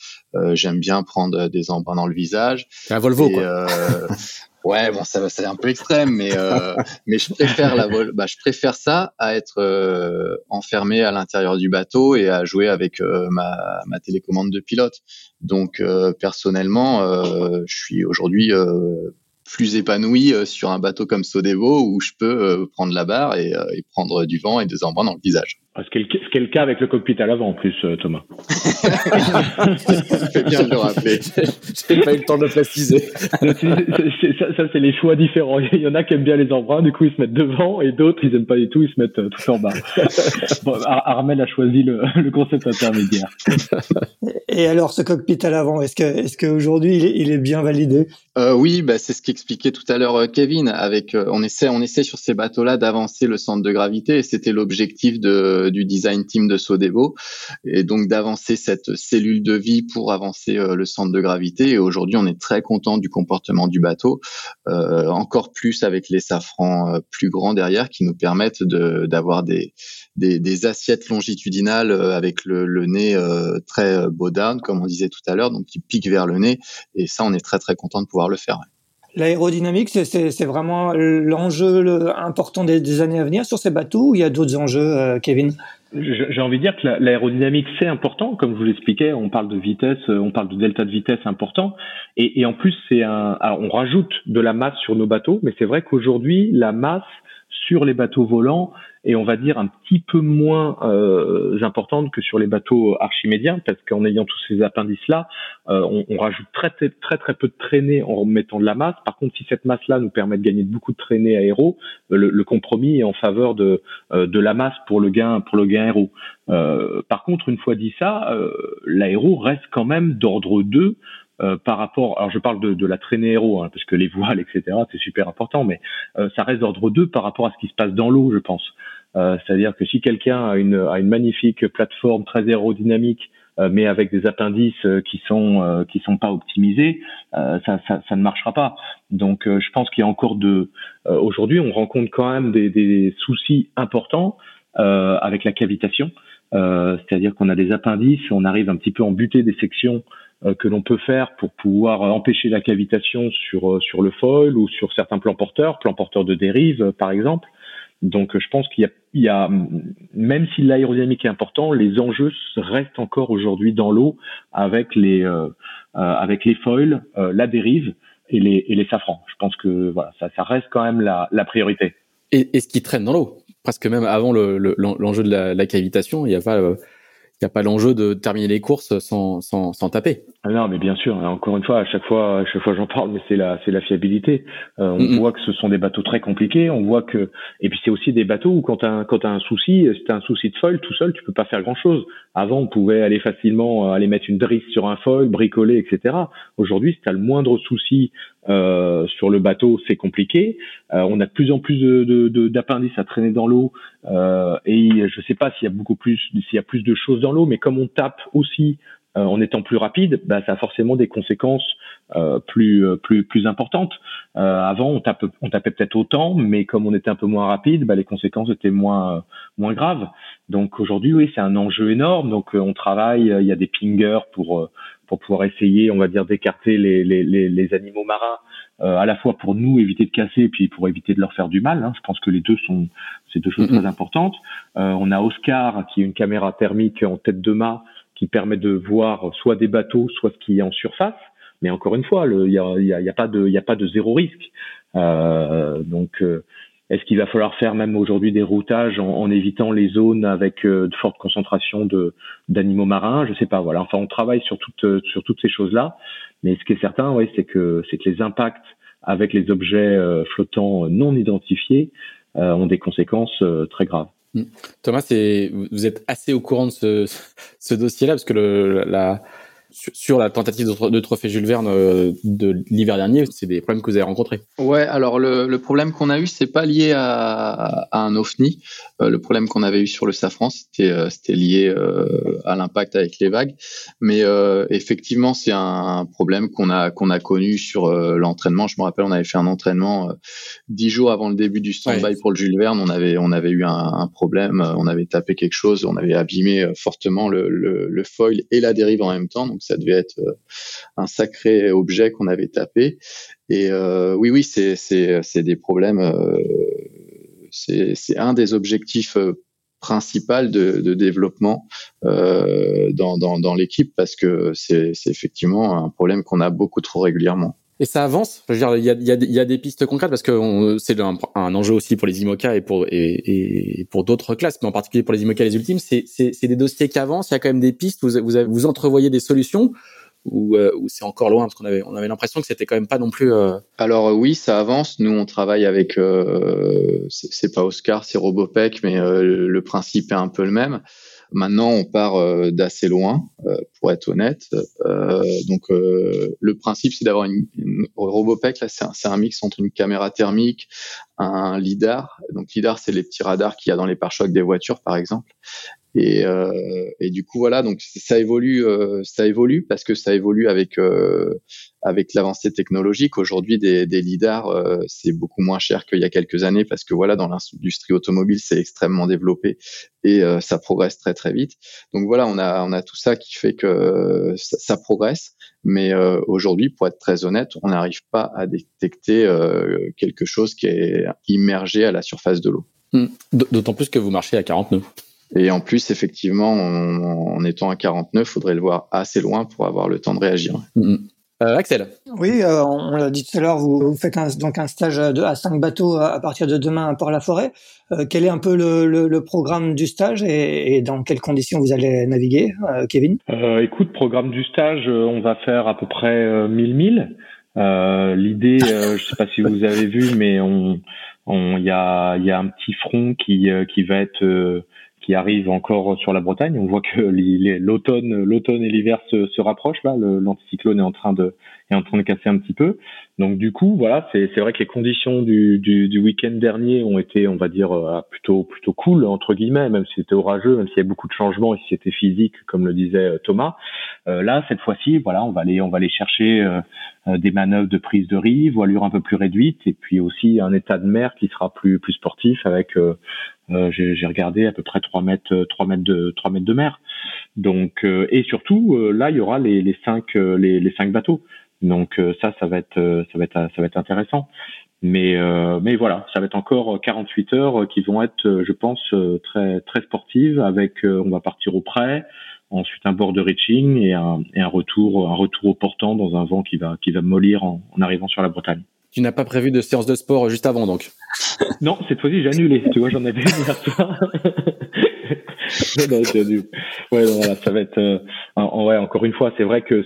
Speaker 3: j'aime bien prendre des embruns dans le visage.
Speaker 1: C'est un Volvo, quoi.
Speaker 3: Ouais, bon, ça c'est un peu extrême, mais euh, mais je préfère la vol bah, je préfère ça à être euh, enfermé à l'intérieur du bateau et à jouer avec euh, ma ma télécommande de pilote. Donc euh, personnellement, je suis aujourd'hui plus épanoui sur un bateau comme Sodevo où je peux prendre la barre et, et prendre du vent et des embruns dans le visage.
Speaker 2: Ce qui, est le, cas avec le cockpit à l'avant en plus, euh, Thomas.
Speaker 3: Je bien le rappeler.
Speaker 1: J'ai pas eu le temps de le préciser.
Speaker 2: ça, c'est les choix différents. Il y en a qui aiment bien les embruns, du coup ils se mettent devant, et d'autres ils aiment pas du tout, ils se mettent euh, tout en bas. bon, Armel a choisi le, le, concept intermédiaire.
Speaker 4: Et alors ce cockpit à l'avant, est-ce que est-ce qu'aujourd'hui il, il, est bien validé?
Speaker 3: Euh, Oui, bah, c'est ce qu'expliquait tout à l'heure euh, Kevin. Avec on essaie on essaie sur ces bateaux-là d'avancer le centre de gravité, et c'était l'objectif de euh, du design team de Sodevo et donc d'avancer cette cellule de vie pour avancer euh, le centre de gravité. Et aujourd'hui, on est très content du comportement du bateau, euh, encore plus avec les safrans plus grands derrière qui nous permettent d'avoir des, assiettes longitudinales avec le, nez très bow down, comme on disait tout à l'heure, donc qui pique vers le nez. Et ça, on est très très content de pouvoir le faire.
Speaker 4: L'aérodynamique, c'est vraiment l'enjeu important des, années à venir sur ces bateaux ou il y a d'autres enjeux, euh, Kevin?
Speaker 2: J'ai envie de dire que l'aérodynamique, c'est important. Comme je vous l'expliquais, on parle de vitesse, euh, on parle de delta de vitesse important. Et, et en plus, c'est un, on rajoute de la masse sur nos bateaux, mais c'est vrai qu'aujourd'hui, la masse sur les bateaux volants et on va dire un petit peu moins euh, importante que sur les bateaux archimédiens parce qu'en ayant tous ces appendices là, euh, on, rajoute très, très très peu de traînée en mettant de la masse. Par contre, si cette masse là nous permet de gagner beaucoup de traînée aéro, le, le compromis est en faveur de euh, de la masse pour le gain pour le gain aéro. Euh, par contre, une fois dit ça, euh, l'aéro reste quand même d'ordre 2 euh, par rapport, alors je parle de, de la traînée aéro, hein, parce que les voiles, etc., c'est super important, mais euh, ça reste d'ordre 2 par rapport à ce qui se passe dans l'eau, je pense. Euh, c'est-à-dire que si quelqu'un a une, a une magnifique plateforme très aérodynamique, mais avec des appendices qui sont qui sont pas optimisés, ça, ça, ça, ne marchera pas. Donc, je pense qu'il y a encore de. Aujourd'hui, on rencontre quand même des, des soucis importants avec la cavitation. c'est-à-dire qu'on a des appendices, on arrive un petit peu en buter des sections euh, que l'on peut faire pour pouvoir empêcher la cavitation sur euh, sur le foil ou sur certains plans porteurs, plans porteurs de dérive euh, par exemple. Donc je pense qu'il y a, il y a même si l'aérodynamique est important, les enjeux restent encore aujourd'hui dans l'eau avec les euh, avec les foils, la dérive et les et les safrans. Je pense que voilà, ça, ça reste quand même la, la priorité.
Speaker 1: Et, et ce qui traîne dans l'eau, presque même avant l'enjeu le, de la, la, cavitation, il n'y a pas il n'y a pas l'enjeu de terminer les courses sans, sans, sans taper.
Speaker 2: Ah non, mais bien sûr. Encore une fois, à chaque fois, à chaque fois j'en parle, mais c'est la, c'est la fiabilité. Euh, on voit que ce sont des bateaux très compliqués. On voit que, et puis c'est aussi des bateaux où quand t'as, quand as un souci, si t'as un souci de foil tout seul, tu peux pas faire grand chose. Avant, on pouvait aller facilement euh, aller mettre une drisse sur un foil, bricoler, etc. Aujourd'hui, si t'as le moindre souci euh, sur le bateau, c'est compliqué. Euh, on a de plus en plus de, de, d'appendices à traîner dans l'eau, euh, et je sais pas s'il y a beaucoup plus, s'il y a plus de choses dans l'eau, mais comme on tape aussi euh, en étant plus rapide, bah, ça a forcément des conséquences euh, plus euh, plus plus importantes. avant, on, tape, on tapait peut-être autant, mais comme on était un peu moins rapide, bah, les conséquences étaient moins moins graves. Donc aujourd'hui, oui, c'est un enjeu énorme. Donc on travaille, il y a des pingers pour pour pouvoir essayer, on va dire, d'écarter les, les, les, les, animaux marins, à la fois pour nous éviter de casser, et puis pour éviter de leur faire du mal. Hein. Je pense que les deux sont c'est deux choses mm-hmm. très importantes. on a Oscar qui est une caméra thermique en tête de mât qui permet de voir soit des bateaux, soit ce qui est en surface. Mais encore une fois, il n'y a, pas de, zéro risque. Euh, donc, euh, est-ce qu'il va falloir faire même aujourd'hui des routages en, évitant les zones avec euh, de fortes concentrations d'animaux marins? Je sais pas. Voilà. Enfin, on travaille sur toutes ces choses-là. Mais ce qui est certain, oui, c'est que c'est que les impacts avec les objets euh, flottants non identifiés ont des conséquences très graves.
Speaker 1: Mm. Thomas, vous êtes assez au courant de ce, ce dossier-là parce que le, la, sur la tentative de, trophée Jules Verne euh, de l'hiver dernier, c'est des problèmes que vous avez rencontrés.
Speaker 3: Ouais, alors le, le problème qu'on a eu, c'est pas lié à, à un OFNI. Euh, le problème qu'on avait eu sur le safran, c'était euh, c'était lié euh, à l'impact avec les vagues. Mais effectivement, c'est un problème qu'on a qu'on a connu sur l'entraînement. Je me rappelle, on avait fait un entraînement dix jours avant le début du stand-by pour le Jules Verne. On avait on avait eu un, un, problème. On avait tapé quelque chose. On avait abîmé fortement le, le, le foil et la dérive en même temps. Donc ça devait être euh, un sacré objet qu'on avait tapé. Et euh, oui, oui, c'est c'est des problèmes. Euh, c'est un des objectifs principaux de, de développement dans, dans, dans l'équipe parce que c'est effectivement un problème qu'on a beaucoup trop régulièrement.
Speaker 1: Et ça avance. Je veux dire, il y a, y, a, y a, des pistes concrètes parce que c'est un, un, enjeu aussi pour les IMOCA et pour et, et pour d'autres classes, mais en particulier pour les IMOCA les ultimes. C'est des dossiers qui avancent. Il y a quand même des pistes. Vous vous, vous entrevoyez des solutions ou, euh, c'est encore loin? Parce qu'on avait on avait l'impression que c'était quand même pas non plus. Euh...
Speaker 3: Alors euh, oui, ça avance. Nous, on travaille avec. Euh, c'est pas Oscar, c'est Robopec, mais euh, le principe est un peu le même. Maintenant, on part euh, d'assez loin, euh, pour être honnête. Euh, donc, le principe, c'est d'avoir une, une Robopec. Là, c'est un, un, mix entre une caméra thermique, un lidar. Donc, lidar, c'est les petits radars qu'il y a dans les pare-chocs des voitures, par exemple. Et, euh, et, du coup voilà donc ça évolue euh, ça évolue parce que ça évolue avec euh, avec l'avancée technologique aujourd'hui des, des lidars c'est beaucoup moins cher qu'il y a quelques années parce que voilà dans l'industrie automobile c'est extrêmement développé et ça progresse très très vite donc voilà on a on a tout ça qui fait que ça, ça progresse mais aujourd'hui pour être très honnête on n'arrive pas à détecter quelque chose qui est immergé à la surface de l'eau
Speaker 1: hmm. D'autant plus que vous marchez à 40 nœuds.
Speaker 3: Et en plus, effectivement, en, en étant à 49, faudrait le voir assez loin pour avoir le temps de réagir.
Speaker 1: Mm-hmm. Euh, Axel.
Speaker 4: Oui, euh, on l'a dit tout à l'heure, vous, faites donc un stage de, à cinq bateaux à, partir de demain à Port-la-Forêt. Euh, quel est un peu le, le, le programme du stage et, et, dans quelles conditions vous allez naviguer, euh, Kevin?
Speaker 2: Écoute, programme du stage, on va faire à peu près 1000 milles. L'idée, je ne sais pas si vous avez vu, mais on il y a, y a un petit front qui, qui va être qui arrive encore sur la Bretagne. On voit que l'automne, l'automne et l'hiver se, rapprochent. Là, l'anticyclone est en train de est en train de casser un petit peu. Donc du coup, voilà, c'est vrai que les conditions du, du, du week-end dernier ont été, on va dire, euh, plutôt plutôt cool entre guillemets, même si c'était orageux, même s'il y a beaucoup de changements et si c'était physique, comme le disait euh, Thomas. Euh, là, cette fois-ci, voilà, on va aller on va aller chercher euh, des manœuvres de prise de rive, voilure un peu plus réduite, et puis aussi un état de mer qui sera plus plus sportif avec euh, j'ai regardé à peu près 3 mètres, 3 mètres de 3 mètres de mer. Donc euh, et surtout là il y aura les, les cinq les, les cinq bateaux. Donc ça ça va être ça va être intéressant. Mais voilà, ça va être encore 48 heures qui vont être je pense très très sportives avec on va partir au près, ensuite un bord de reaching et un, et un retour un retour au portant dans un vent qui va qui va mollir en arrivant sur la Bretagne.
Speaker 1: Tu n'as pas prévu de séance de sport juste avant, donc
Speaker 2: Non, cette fois-ci, j'ai annulé. Tu vois, j'en avais une hier soir. non, non, Ouais, voilà, ça va être. Euh, ouais, encore une fois, c'est vrai que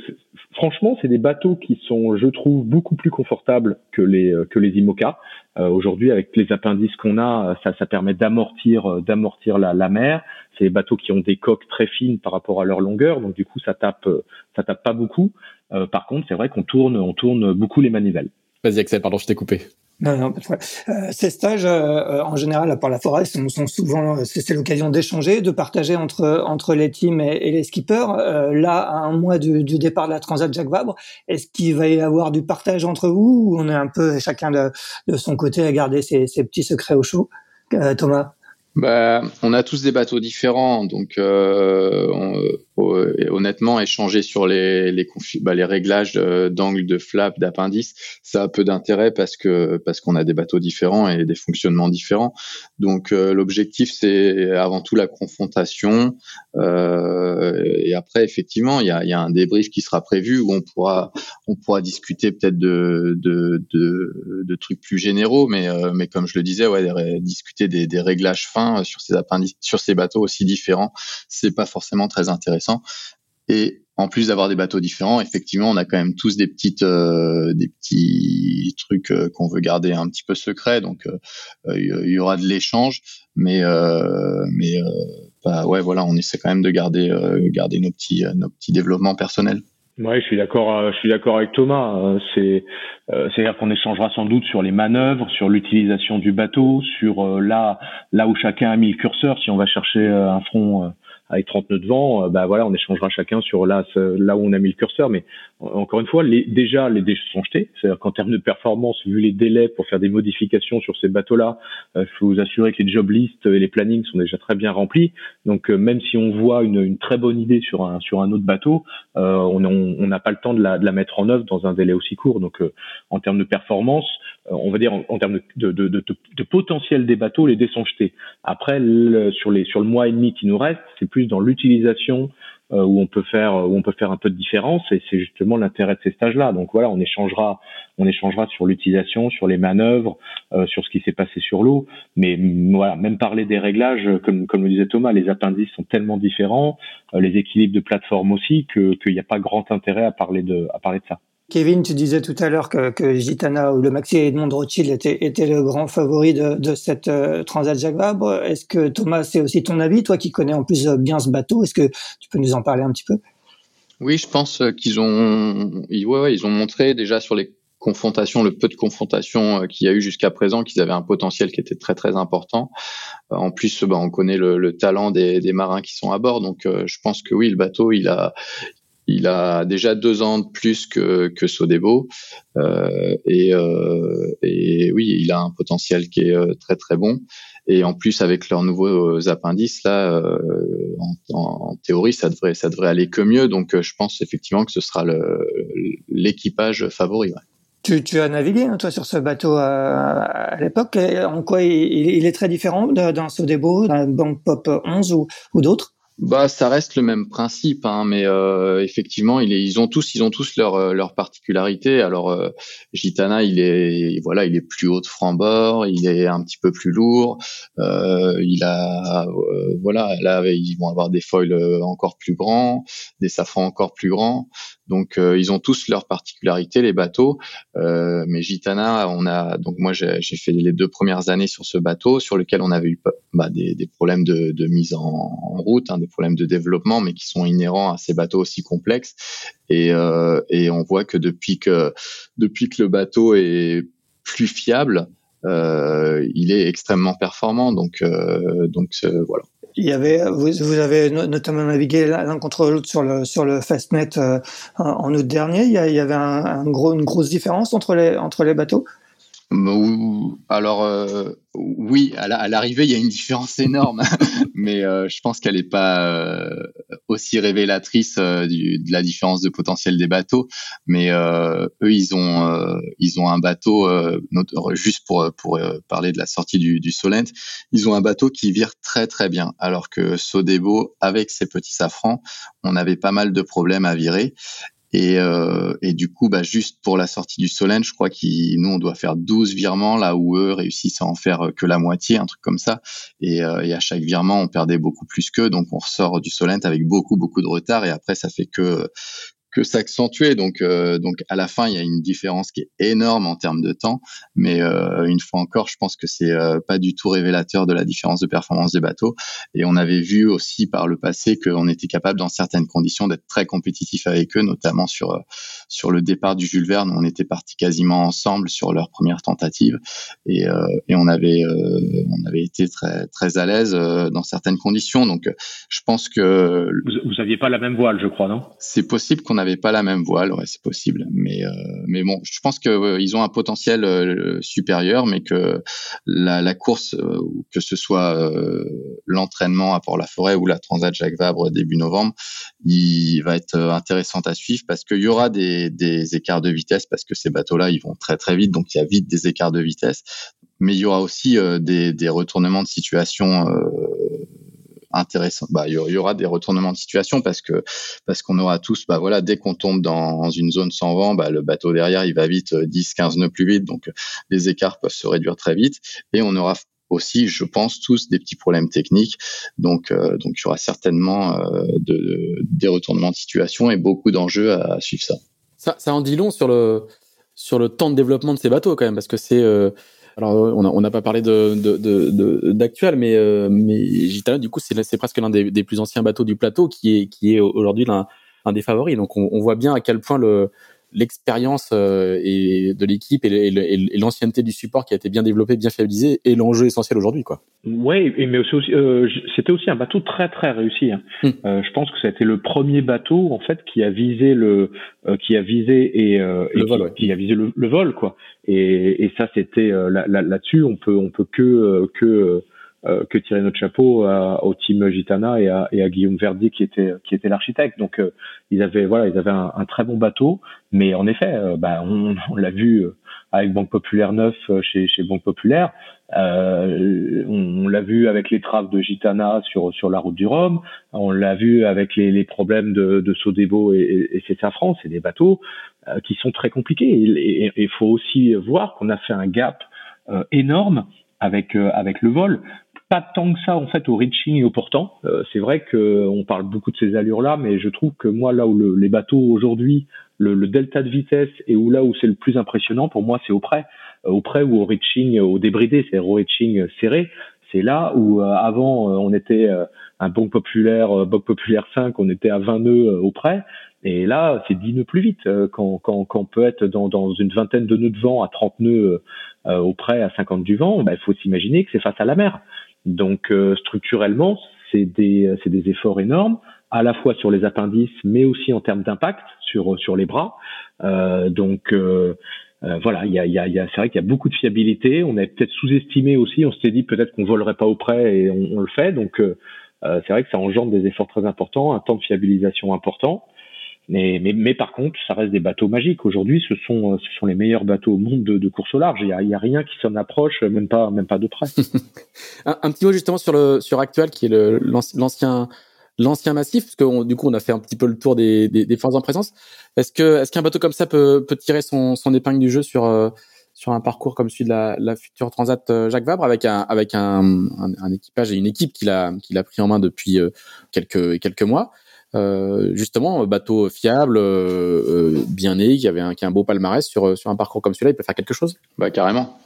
Speaker 2: franchement, c'est des bateaux qui sont, je trouve, beaucoup plus confortables que les euh, que les IMOCA. Euh, Aujourd'hui, avec les appendices qu'on a, ça, ça permet d'amortir euh, d'amortir la, la mer. C'est des bateaux qui ont des coques très fines par rapport à leur longueur, donc du coup, ça tape ça tape pas beaucoup. par contre, c'est vrai qu'on tourne on tourne beaucoup les manivelles.
Speaker 1: Vas-y Axel, pardon, je t'ai coupé.
Speaker 4: Non, non, euh, ces stages, euh, en général, à part la forêt, sont, sont souvent, c'est l'occasion d'échanger, de partager entre entre les teams et, les skippers. Euh, là, à un mois du, du, départ de la Transat Jacques Vabre, est-ce qu'il va y avoir du partage entre vous ou on est un peu chacun de, de son côté à garder ses, ses petits secrets au chaud, euh, Thomas?
Speaker 3: Bah, on a tous des bateaux différents, donc euh, euh, honnêtement, échanger sur les les, bah, les réglages d'angle, de flap, d'appendice, ça a peu d'intérêt parce que parce qu'on a des bateaux différents et des fonctionnements différents. Donc euh, l'objectif c'est avant tout la confrontation. Euh, et après, effectivement, il y a, y a un débrief qui sera prévu où on pourra on pourra discuter peut-être de, de de, de trucs plus généraux, mais mais comme je le disais, ouais, discuter des, des réglages fins sur ces appendices, sur ces bateaux aussi différents, c'est pas forcément très intéressant et en plus d'avoir des bateaux différents, effectivement, on a quand même tous des petites, euh, des petits trucs euh, qu'on veut garder un petit peu secrets. Donc, euh, il y aura de l'échange, mais, mais, bah, ouais, voilà, on essaie quand même de garder, garder nos petits, nos petits développements personnels.
Speaker 2: Ouais, je suis d'accord. Je suis d'accord avec Thomas. C'est, c'est-à-dire qu'on échangera sans doute sur les manœuvres, sur l'utilisation du bateau, sur là, là où chacun a mis le curseur. Si on va chercher un front avec 30 nœuds de vent, euh, bah voilà, on échangera chacun sur là, là où on a mis le curseur. Mais encore une fois, les, déjà les dés sont jetés. C'est-à-dire qu'en termes de performance, vu les délais pour faire des modifications sur ces bateaux-là, il euh, faut vous assurer que les job lists et les plannings sont déjà très bien remplis. Donc euh, même si on voit une, une, très bonne idée sur un sur un autre bateau, on n'a pas le temps de la, de la mettre en œuvre dans un délai aussi court. Donc en termes de performance, on va dire en, termes de, de, de, de, potentiel des bateaux, les dés sont jetés. Après, sur les sur le mois et demi qui nous reste, c'est plus dans l'utilisation euh, où on peut faire où on peut faire un peu de différence et c'est justement l'intérêt de ces stages-là. Donc voilà, on échangera on échangera sur l'utilisation, sur les manœuvres, euh, sur ce qui s'est passé sur l'eau. Mais voilà, même parler des réglages, comme comme le disait Thomas, les appendices sont tellement différents, euh, les équilibres de plateforme aussi, que qu'il n'y a pas grand intérêt à parler de à parler de ça.
Speaker 4: Kevin, tu disais tout à l'heure que, Gitana ou le Maxi Edmond Rothschild était, était le grand favori de, cette euh, Transat Jacques Vabre. Est-ce que Thomas, c'est aussi ton avis, toi qui connais en plus euh, bien ce bateau Est-ce que tu peux nous en parler un petit peu?
Speaker 3: Oui, je pense euh, qu'ils ont, ils, ont montré déjà sur les confrontations, le peu de confrontations qu'il y a eu jusqu'à présent, qu'ils avaient un potentiel qui était très très important. En plus, bah, on connaît le, le talent des, marins qui sont à bord, donc je pense que oui, le bateau, il a, il a déjà deux ans de plus que, que Sodebo euh, et, euh, et oui, il a un potentiel qui est euh, très très bon. Et en plus, avec leurs nouveaux appendices, là, euh, en, en, théorie, ça devrait ça devrait aller que mieux. Donc, je pense effectivement que ce sera l'équipage favori. Ouais.
Speaker 4: Tu, tu, as navigué, toi, sur ce bateau à, l'époque. En quoi il, il, est très différent d'un Sodebo, d'un Bank Pop 11 ou, ou d'autres?
Speaker 3: Bah, ça reste le même principe, hein, mais euh, effectivement, il est, ils ont tous, ils ont tous leur euh, leur particularité. Alors, euh, Gitana, il est, voilà, il est plus haut de franc-bord, il est un petit peu plus lourd. Euh, il a, euh, voilà, là, ils vont avoir des foils encore plus grands, des safrans encore plus grands. Donc, ils ont tous leurs particularités, les bateaux. mais Gitana, on a, donc moi, j'ai fait les deux premières années sur ce bateau, sur lequel on avait eu bah, des, des problèmes de, de mise en, en route. Hein, problèmes de développement, mais qui sont inhérents à ces bateaux aussi complexes. Et, euh, on voit que depuis que depuis que le bateau est plus fiable, euh, il est extrêmement performant. Donc euh, voilà.
Speaker 4: Il y avait, vous, avez notamment navigué l'un contre l'autre sur le sur le Fastnet en août dernier. Il y, avait une grosse différence entre les entre les bateaux?
Speaker 3: Alors euh, oui, à l'arrivée, il y a une différence énorme, mais euh, je pense qu'elle n'est pas euh, aussi révélatrice de la différence de potentiel des bateaux. Mais eux, ils ont un bateau juste pour pour parler de la sortie du, du Solent, ils ont un bateau qui vire très très bien, alors que Sodebo, avec ses petits safrans, on avait pas mal de problèmes à virer. Et, euh, et, du coup, bah, juste pour la sortie du Solent, je crois qu'ils nous on doit faire 12 virements là où eux réussissent à en faire que la moitié, un truc comme ça. Et, euh, et à chaque virement, on perdait beaucoup plus qu'eux, donc on ressort du Solent avec beaucoup beaucoup de retard. Et après, ça fait que que s'accentuer. Donc, euh, donc à la fin, il y a une différence qui est énorme en termes de temps. Mais euh, une fois encore, je pense que c'est euh, pas du tout révélateur de la différence de performance des bateaux. Et on avait vu aussi par le passé qu'on était capable, dans certaines conditions, d'être très compétitif avec eux, notamment sur sur le départ du Jules Verne. On était partis quasiment ensemble sur leur première tentative, et, et on avait on avait été très très à l'aise dans certaines conditions. Donc, je pense que
Speaker 2: vous, vous aviez pas la même voile, je crois, non?
Speaker 3: C'est possible qu'on n'avait pas la même voile, ouais, c'est possible. Mais euh, mais bon, je pense que euh, ils ont un potentiel euh, supérieur, mais que la, la course, que ce soit l'entraînement à Port-la-Forêt ou la Transat Jacques Vabre début novembre, il va être intéressant à suivre parce qu'il y aura des, des écarts de vitesse parce que ces bateaux-là, ils vont très très vite, donc il y a vite des écarts de vitesse. Mais il y aura aussi des, des retournements de situation intéressant. Bah, il y aura des retournements de situation parce que parce qu'on aura tous, bah voilà, dès qu'on tombe dans une zone sans vent, bah le bateau derrière il va vite 10, euh, 15 nœuds plus vite, donc les écarts peuvent se réduire très vite et on aura aussi, je pense, tous des petits problèmes techniques. Donc, euh, donc il y aura certainement euh, de, des retournements de situation et beaucoup d'enjeux à, suivre ça.
Speaker 1: ça. Ça en dit long sur le sur le temps de développement de ces bateaux quand même, parce que c'est alors, on n'a pas parlé de, d'actuel, mais, euh, mais Gitana, du coup, c'est, presque l'un des, plus anciens bateaux du plateau qui est, aujourd'hui l'un, des favoris. Donc, on, on, voit bien à quel point le, l'expérience euh, et de l'équipe et, l'ancienneté du support qui a été bien développé, bien fiabilisé est l'enjeu essentiel aujourd'hui, quoi.
Speaker 2: Oui, mais aussi, euh, c'était aussi un bateau très très réussi. Hein. Hmm. Euh, je pense que ça a été le premier bateau en fait qui a visé le, qui a visé et, le vol, qui, a visé le, vol, quoi. Et, et ça, c'était là, là-dessus, on peut on peut que que euh, que tirer notre chapeau au team Gitana et à, et à, Guillaume Verdi qui était qui était l'architecte. Donc euh, ils avaient voilà ils avaient un, un, très bon bateau, mais en effet euh, bah, on, on l'a vu avec Banque Populaire 9 chez chez Banque Populaire, on, on l'a vu avec les traves de Gitana sur sur la route du Rhum, on l'a vu avec les, les problèmes de, de Sodebo et, et, et c'est c'est des bateaux qui sont très compliqués. Et il faut aussi voir qu'on a fait un gap énorme avec avec le vol pas tant que ça en fait au reaching et au portant. Euh, c'est vrai que on parle beaucoup de ces allures-là, mais je trouve que moi là où le, les bateaux aujourd'hui, le, delta de vitesse et où là où c'est le plus impressionnant pour moi, c'est au près, euh, au près ou au reaching, au débridé, c'est au reaching serré. C'est là où euh, avant on était un bon populaire, Boc populaire 5, on était à 20 nœuds au près. Et là, c'est 10 nœuds plus vite quand, quand, quand on peut être dans, dans une vingtaine de nœuds de vent à 30 nœuds au près à 50 du vent. Ben, il faut s'imaginer que c'est face à la mer. Donc euh, structurellement, c'est des, c'est des efforts énormes, à la fois sur les appendices, mais aussi en termes d'impact sur, sur les bras. Euh, donc euh, euh voilà, c'est vrai qu'il y a beaucoup de fiabilité. On a peut-être sous-estimé aussi. On s'était dit peut-être qu'on volerait pas au près et on, on le fait. Donc euh, c'est vrai que ça engendre des efforts très importants, un temps de fiabilisation important. Mais, par contre, ça reste des bateaux magiques. Aujourd'hui, ce sont, ce sont les meilleurs bateaux au monde de, course au large. Il n'y a, a, rien qui s'en approche, même pas, même pas de près.
Speaker 1: un, petit mot justement sur le sur Actual, qui est l'ancien l'ancien massif, parce que du coup, on a fait un petit peu le tour des, des, forces en présence. Est-ce que, est-ce qu'un bateau comme ça peut, peut tirer son, son épingle du jeu sur, euh, sur un parcours comme celui de la, future Transat euh, Jacques Vabre avec un, avec un, équipage et une équipe qu'il a, a pris en main depuis euh, quelques, quelques mois? Euh, justement bateau fiable, euh, bien né, qui avait un, a un beau palmarès sur un parcours comme celui-là, il peut faire quelque chose?
Speaker 3: Bah carrément.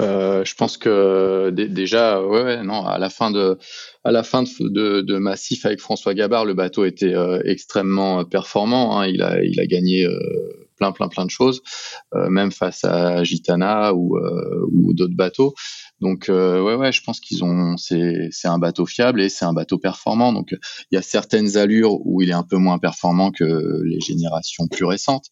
Speaker 3: Euh, je pense que déjà, non, à la fin de, à la fin de, Massif avec François Gabard, le bateau était euh, extrêmement performant. Hein. il a, il a gagné euh, plein, plein, plein de choses, même face à Gitana ou d'autres bateaux. Donc ouais ouais, je pense qu'ils ont c'est c'est un bateau fiable et c'est un bateau performant. Donc il y a certaines allures où il est un peu moins performant que les générations plus récentes,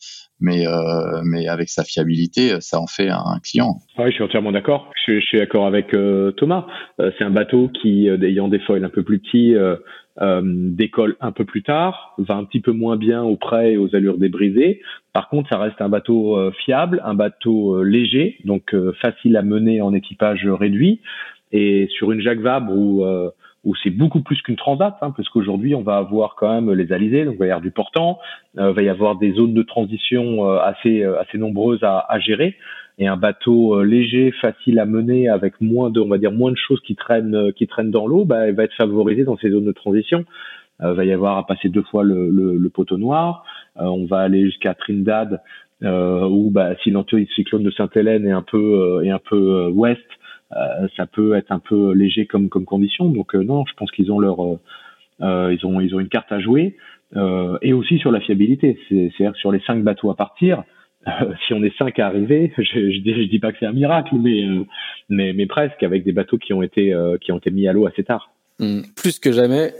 Speaker 3: mais euh, mais avec sa fiabilité, ça en fait un client.
Speaker 2: Ah oui, je suis entièrement d'accord. Je, suis d'accord avec euh, Thomas. Euh, c'est un bateau qui, ayant des foils un peu plus petits, décolle un peu plus tard, va un petit peu moins bien au près et aux allures débrisées. Par contre, ça reste un bateau fiable, un bateau léger, donc facile à mener en équipage réduit. Et sur une Jacques Vabre où où c'est beaucoup plus qu'une transat, hein, parce qu'aujourd'hui on va avoir quand même les alizés, donc il va y avoir du portant, euh, va y avoir des zones de transition euh, assez euh, assez nombreuses à, à, gérer, et un bateau euh, léger, facile à mener, avec moins de, on va dire moins de choses qui traînent qui traînent dans l'eau, bah, il va être favorisé dans ces zones de transition. Euh, va y avoir à passer deux fois le, le, le poteau noir. on va aller jusqu'à Trinidad, où bah, si l'anticyclone de Sainte-Hélène est un peu est un peu ouest, euh, ça peut être un peu léger comme comme condition. Donc euh, non, je pense qu'ils ont leur euh, ils ont ils ont une carte à jouer et aussi sur la fiabilité. C'est-à-dire sur les cinq bateaux à partir. si on est cinq à arriver, je, je, dis, pas que c'est un miracle, mais, mais, mais presque avec des bateaux qui ont été qui ont été mis à l'eau assez tard.
Speaker 1: Mmh. plus que jamais,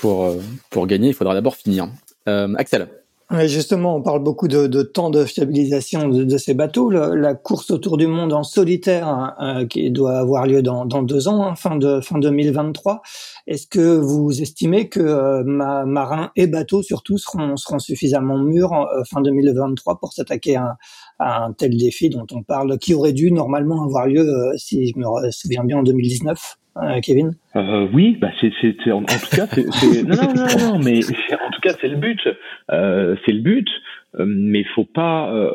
Speaker 1: pour pour gagner, il faudra d'abord finir. Axel.
Speaker 4: Justement, on parle beaucoup de, temps de fiabilisation de, ces bateaux. la course autour du monde en solitaire, hein, euh, qui doit avoir lieu dans, deux ans, hein, fin, de, fin 2023. Est-ce que vous estimez que euh, marins et bateaux, surtout, seront, seront suffisamment mûrs euh, fin 2023 pour s'attaquer à, à, un tel défi dont on parle, qui aurait dû normalement avoir lieu, si je me souviens bien, en 2019 euh, Kevin?
Speaker 2: Euh, Oui, bah c'est, c'est, en, en, tout cas, c'est, c'est non, non, non, non, mais en tout cas, c'est le but. Euh, c'est le but, euh, mais faut pas, euh,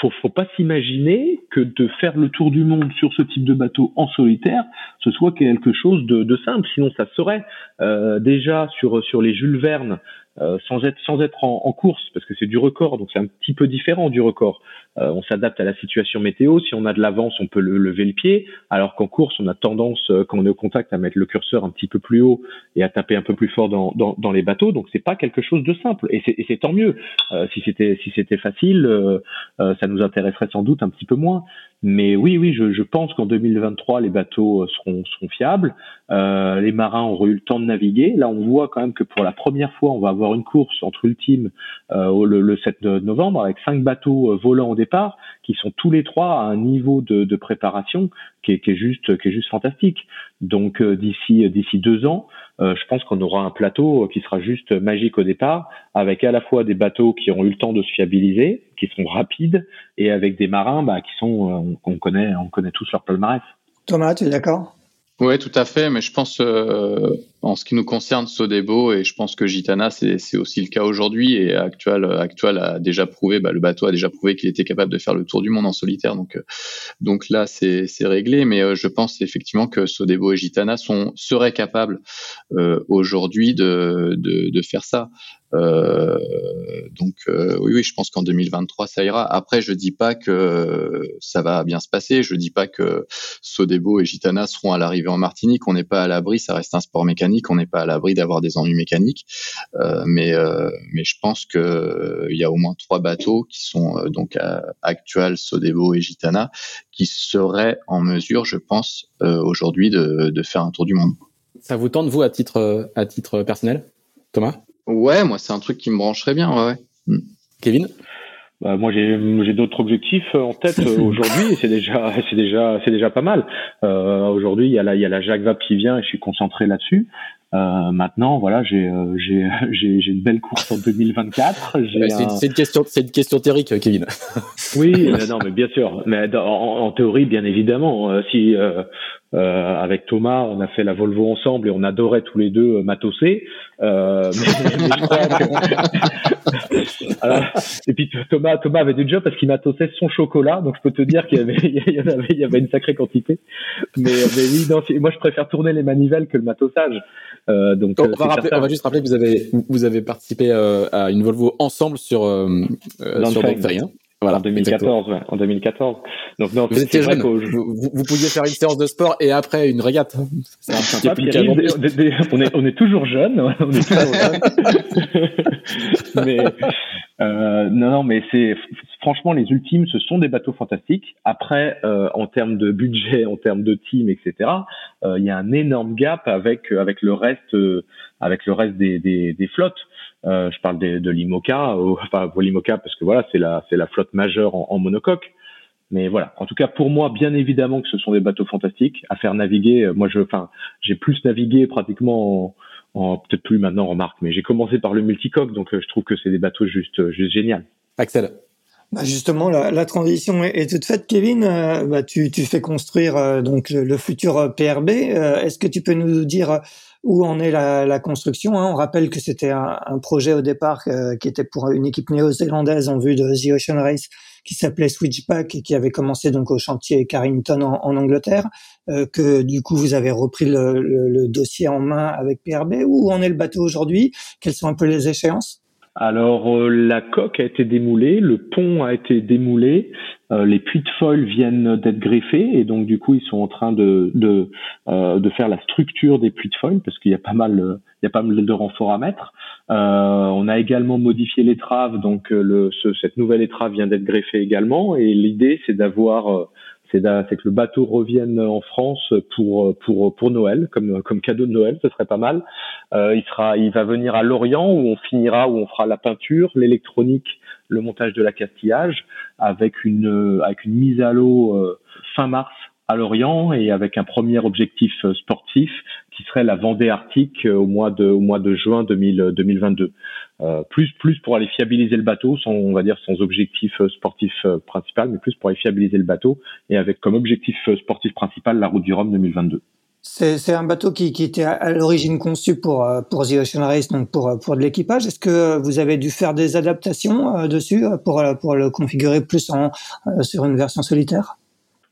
Speaker 2: faut, faut pas s'imaginer que de faire le tour du monde sur ce type de bateau en solitaire, ce soit quelque chose de, de simple. Sinon, ça serait euh, déjà sur sur les Jules Verne. Sans être sans être en, en course parce que c'est du record donc c'est un petit peu différent du record euh, on s'adapte à la situation météo. Si on a de l'avance, on peut le, lever le pied, alors qu'en course, on a tendance, euh, quand on est au contact, à mettre le curseur un petit peu plus haut et à taper un peu plus fort dans, dans, dans les bateaux. Donc c'est pas quelque chose de simple, et c'est tant mieux. Euh, si c'était si c'était facile, ça nous intéresserait sans doute un petit peu moins. Mais oui, oui, je, je pense qu'en 2023, les bateaux seront, seront fiables. Euh, les marins auront eu le temps de naviguer. Là, on voit quand même que pour la première fois, on va avoir une course entre Ultime euh, le, le, 7 novembre avec cinq bateaux euh, volants au départ qui sont tous les trois à un niveau de, préparation qui est, qui est, juste qui est juste fantastique. Donc euh, d'ici d'ici deux ans, euh, je pense qu'on aura un plateau qui sera juste magique au départ, avec à la fois des bateaux qui ont eu le temps de se fiabiliser, qui sont rapides, et avec des marins bah, qui sont euh, qu'on connaît on connaît tous leur palmarès.
Speaker 4: Thomas, tu es d'accord?
Speaker 3: Oui, tout à fait, mais je pense euh, en ce qui nous concerne Sodebo et je pense que Gitana c'est aussi le cas aujourd'hui et Actual Actual a déjà prouvé, bah, le bateau a déjà prouvé qu'il était capable de faire le tour du monde en solitaire, donc euh, donc là c'est réglé, mais euh, je pense effectivement que Sodebo et Gitana sont seraient capables euh, aujourd'hui de, de, faire ça. Donc oui, oui, je pense qu'en 2023 ça ira. Après, je dis pas que ça va bien se passer. Je dis pas que Sodebo et Gitana seront à l'arrivée en Martinique. On n'est pas à l'abri. Ça reste un sport mécanique. On n'est pas à l'abri d'avoir des ennuis mécaniques. Euh, mais euh, mais je pense que il y a au moins trois bateaux qui sont euh, donc actuels Sodebo et Gitana qui seraient en mesure, je pense, aujourd'hui de, de faire un tour du monde.
Speaker 1: Ça vous tente vous à titre à titre personnel, Thomas?
Speaker 3: Ouais, moi c'est un truc qui me brancherait bien, ouais. ouais.
Speaker 1: Kevin?
Speaker 2: Bah, moi j'ai j'ai d'autres objectifs en tête euh, aujourd'hui et c'est déjà c'est déjà c'est déjà pas mal. Euh, aujourd'hui il y a la il y a la Jacques Vabre qui vient et je suis concentré là-dessus. Maintenant, voilà, j'ai j'ai j'ai une belle course en 2024.
Speaker 1: c'est une question, c'est une question théorique, Kevin.
Speaker 2: oui, non, mais bien sûr. Mais en, en théorie, bien évidemment, si euh, avec Thomas, on a fait la Volvo ensemble et on adorait tous les deux euh, matosser. Euh, et puis Thomas, Thomas avait du job parce qu'il matossait son chocolat, donc je peux te dire qu'il y avait, il y avait, il y avait une sacrée quantité. Mais, mais oui, non, moi je préfère tourner les manivelles que le matossage.
Speaker 1: Euh, donc, on, va rappeler, on, va juste rappeler que vous avez, vous avez participé euh, à une Volvo ensemble sur, euh, sur
Speaker 2: voilà, en 2014, ouais, en 2014.
Speaker 1: Donc non, vous étiez jeune. Vous, vous, pouviez faire une séance de sport et après une régate.
Speaker 2: C'est un peu on, est, on est toujours jeune, on est toujours jeune. mais euh, non, non, mais c'est franchement les ultimes, ce sont des bateaux fantastiques. Après, euh, en termes de budget, en termes de team, etc., euh, il y a un énorme gap avec avec le reste, euh, avec le reste des, des, des flottes. Euh, je parle de, de l'IMOCA, enfin pour l'IMOCA parce que voilà, c'est la c'est la flotte majeure en, monocoque. Mais voilà, en tout cas pour moi, bien évidemment que ce sont des bateaux fantastiques à faire naviguer. Euh, moi, je, enfin, j'ai plus navigué pratiquement en, peut-être plus maintenant, remarque, mais j'ai commencé par le multicoque, donc euh, je trouve que c'est des bateaux juste juste génial.
Speaker 1: Axel.
Speaker 4: Bah justement, la, la, transition est, toute faite, Kevin. bah tu, tu fais construire donc le, futur PRB. Est-ce que tu peux nous dire où en est la, la construction. Hein. On rappelle que c'était un, un, projet au départ euh, qui était pour une équipe néo-zélandaise en vue de The Ocean Race qui s'appelait Switchback et qui avait commencé donc au chantier Carrington en, en Angleterre, euh, que du coup vous avez repris le, le, le, dossier en main avec PRB. Où en est le bateau aujourd'hui? Quelles sont un peu les échéances?
Speaker 2: Alors euh, la coque a été démoulée, le pont a été démoulé, euh, les puits de foil viennent d'être greffés et donc du coup ils sont en train de de, euh, de faire la structure des puits de foil parce qu'il y a pas mal il y a pas mal de renforts à mettre. on a également modifié l'étrave donc le ce, cette nouvelle étrave vient d'être greffée également et l'idée c'est d'avoir c'est que le bateau revienne en France pour pour pour Noël comme comme cadeau de Noël ce serait pas mal euh, il sera il va venir à Lorient où on finira où on fera la peinture l'électronique le montage de la castillage avec une avec une mise à l'eau euh, fin mars à Lorient et avec un premier objectif euh, sportif qui serait la Vendée Arctique euh, au mois de au mois de juin 2000, 2022. Euh, plus plus pour aller fiabiliser le bateau, sans on va dire sans objectif sportif principal, mais plus pour aller fiabiliser le bateau et avec comme objectif sportif principal la route du Rhum 2022.
Speaker 4: C'est un bateau qui, qui était à l'origine conçu pour pour The Ocean Race, donc pour pour de l'équipage. Est-ce que vous avez dû faire des adaptations dessus pour pour le configurer plus en sur une version solitaire?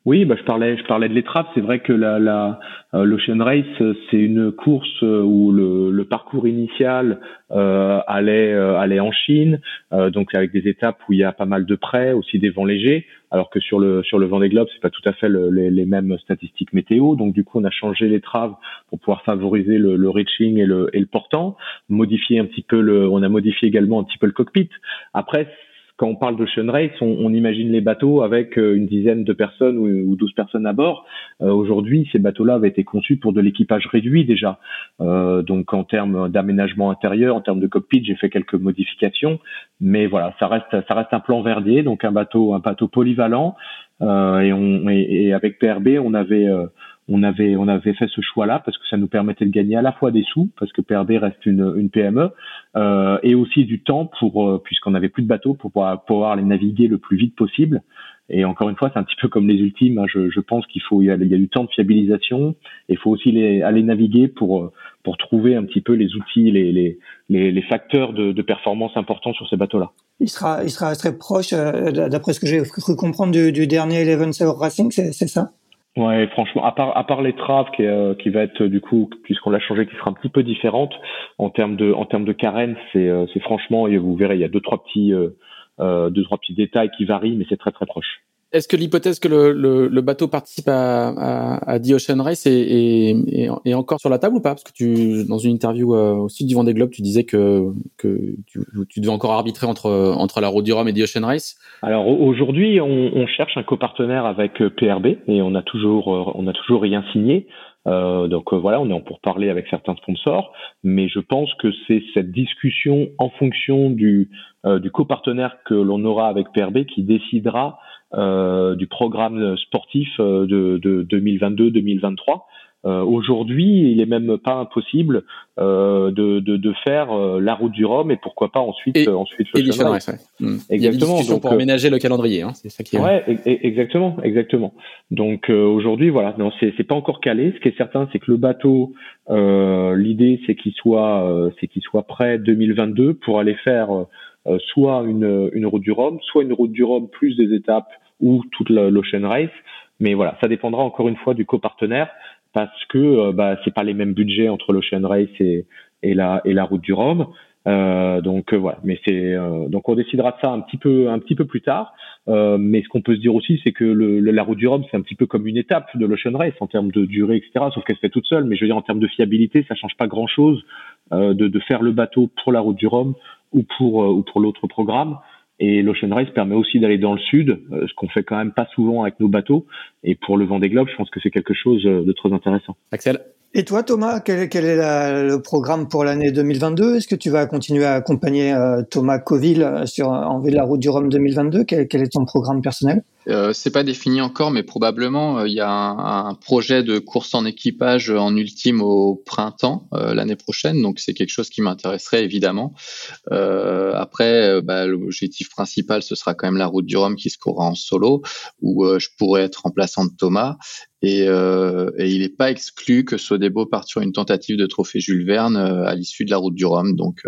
Speaker 2: Oui, bah, je parlais, je parlais de l'étrave. C'est vrai que la, la euh, l'Ocean Race, c'est une course euh, où le, le parcours initial euh, allait euh, allait en Chine, donc avec des étapes où il y a pas mal de près, aussi des vents légers. Alors que sur le sur le Vendée Globe, c'est pas tout à fait les, les, mêmes statistiques météo. Donc du coup, on a changé l'étrave pour pouvoir favoriser le, le reaching et le et le portant, modifier un petit peu le, on a modifié également un petit peu le cockpit. Après quand on parle d'Ocean Race, on, on, imagine les bateaux avec euh, une dizaine de personnes ou, ou 12 personnes à bord. Euh, aujourd'hui, ces bateaux-là avaient été conçus pour de l'équipage réduit déjà. Euh, donc en termes d'aménagement intérieur, en termes de cockpit, j'ai fait quelques modifications, mais voilà, ça reste ça reste un plan verdier, donc un bateau un bateau polyvalent. Euh, et, on, et, avec PRB, on avait on avait on avait fait ce choix-là parce que ça nous permettait de gagner à la fois des sous parce que PRB reste une, une PME euh, et aussi du temps pour euh, puisqu'on avait plus de bateaux pour pouvoir, pouvoir les naviguer le plus vite possible. Et encore une fois, c'est un petit peu comme les ultimes. Hein. Je, je, pense qu'il faut il y, a, y, a, du temps de fiabilisation. Et il faut aussi les, aller naviguer pour pour trouver un petit peu les outils, les les, les, les facteurs de, de, performance importants sur ces bateaux-là.
Speaker 4: Il sera il sera très proche, euh, d'après ce que j'ai cru comprendre du, du dernier Eleven Sail Racing, c'est ça?
Speaker 2: Ouais, franchement, à part à part l'étrave qui, euh, qui va être du coup, puisqu'on l'a changé, qui sera un petit peu différente en termes de en termes de carène, c'est euh, c'est franchement, et vous verrez, il y a deux trois petits euh, euh deux trois petits détails qui varient, mais c'est très très proche.
Speaker 1: Est-ce que l'hypothèse que le, le, le, bateau participe à, à, à The Ocean Race est, est, est, encore sur la table ou pas? Parce que tu, dans une interview euh, au sud du Vendée Globe, tu disais que, que tu, tu devais encore arbitrer entre, entre la Route du Rhum et The Ocean Race.
Speaker 2: Alors aujourd'hui, on, on, cherche un copartenaire avec euh, PRB et on a toujours, euh, on a toujours rien signé. Euh, donc voilà, on est en pour parler avec certains sponsors, mais je pense que c'est cette discussion en fonction du, euh, du copartenaire que l'on aura avec PRB qui décidera euh, du programme sportif euh, de, de 2022-2023. Euh, aujourd'hui, il est même pas impossible euh, de, de, de, faire euh, la route du Rhum et pourquoi pas ensuite
Speaker 1: et,
Speaker 2: ensuite
Speaker 1: le Exactement. Il y a des pour aménager le calendrier, hein, c'est ça qui est.
Speaker 2: Ouais, exactement, exactement. Donc aujourd'hui, voilà, non, c'est c'est pas encore calé. Ce qui est certain, c'est que le bateau, l'idée, c'est qu'il soit c'est qu'il soit prêt 2022 pour aller faire soit une une route du Rhum, soit une route du Rhum plus des étapes ou toute l'Ocean Race. Mais voilà, ça dépendra encore une fois du copartenaire parce que euh, bah, c'est pas les mêmes budgets entre l'Ocean Race et, et, la, et la route du Rhum. Euh, donc euh, voilà, mais c'est euh, donc on décidera de ça un petit peu un petit peu plus tard. mais ce qu'on peut se dire aussi, c'est que le, la route du Rhum, c'est un petit peu comme une étape de l'Ocean Race en termes de durée, etc. Sauf qu'elle se fait toute seule. Mais je veux dire en termes de fiabilité, ça change pas grand chose de, de faire le bateau pour la route du Rhum ou pour ou pour l'autre programme. Et l'Ocean Race permet aussi d'aller dans le sud, euh, ce qu'on fait quand même pas souvent avec nos bateaux. Et pour le Vendée Globe, je pense que c'est quelque chose euh, de très intéressant.
Speaker 1: Axel?
Speaker 4: Et toi, Thomas, quel, est le programme pour l'année 2022 Est-ce que tu vas continuer à accompagner euh, Thomas Coville sur en de la route du Rhum 2022 quel, quel est ton programme personnel?
Speaker 3: Euh, c'est pas défini encore, mais probablement euh, il y a un, projet de course en équipage en ultime au printemps euh, l'année prochaine, donc c'est quelque chose qui m'intéresserait évidemment. après, bah, l'objectif principal ce sera quand même la route du Rhum qui se courra en solo, où je pourrais être remplaçant de Thomas. Et, et il n'est pas exclu que Sodebo parte sur une tentative de trophée Jules Verne à l'issue de la route du Rhum. Donc,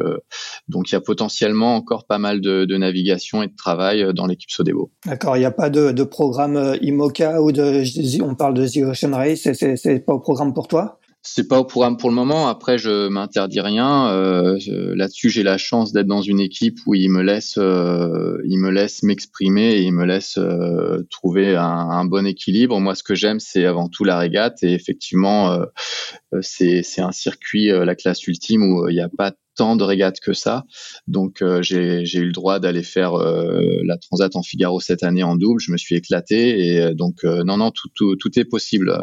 Speaker 3: donc il y a potentiellement encore pas mal de, de navigation et de travail dans l'équipe Sodebo.
Speaker 4: D'accord, il n'y a pas de de, programme euh, IMOCA ou de, on parle de The Ocean Race, c'est pas au programme pour toi?
Speaker 3: C'est pas au programme pour le moment. Après, je m'interdis rien. Euh, là-dessus, j'ai la chance d'être dans une équipe où il me laisse, euh, il me laisse m'exprimer et il me laisse trouver un, bon équilibre. Moi, ce que j'aime, c'est avant tout la régate et effectivement, c'est un circuit, la classe ultime où il n'y a pas tant de régates que ça. Donc euh, j'ai eu le droit d'aller faire euh, la Transat en Figaro cette année en double. Je me suis éclaté et euh, donc non non tout, est possible,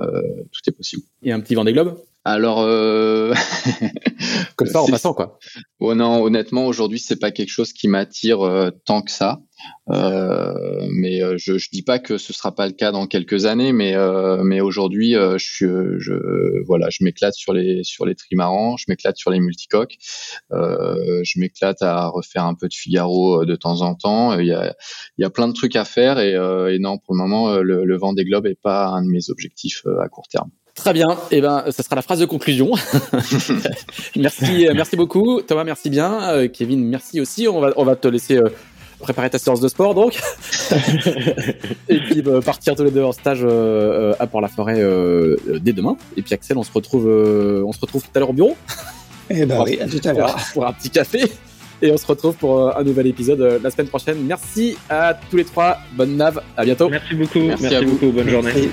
Speaker 3: tout est possible.
Speaker 1: Et un petit Vendée Globe?
Speaker 3: Alors,
Speaker 1: comme ça en passant quoi.
Speaker 3: Oh non, honnêtement, aujourd'hui, c'est pas quelque chose qui m'attire tant que ça. Euh, mais euh, je, je dis pas que ce sera pas le cas dans quelques années, mais euh, mais aujourd'hui, je, je voilà, je m'éclate sur les sur les trimarans, je m'éclate sur les multicoques, je m'éclate à refaire un peu de Figaro de temps en temps. Il y a il y a plein de trucs à faire et, et non, pour le moment, le, le vent des globes est pas un de mes objectifs à court terme.
Speaker 1: Très bien. Et eh ben, ça sera la phrase de conclusion. merci, merci beaucoup. Thomas, merci bien. Kevin, merci aussi. On va, on va te laisser préparer ta séance de sport donc. et puis bah, partir tous les deux en stage euh, euh, à Port-la-Forêt euh, dès demain. Et puis Axel, on se retrouve, on se retrouve tout à l'heure au bureau.
Speaker 4: Eh ben oui, à tout à l'heure.
Speaker 1: Pour un petit café. Et on se retrouve pour un nouvel épisode la semaine prochaine. Merci à tous les trois. Bonne nave. À bientôt.
Speaker 2: Merci beaucoup. Merci, à beaucoup. Bonne journée.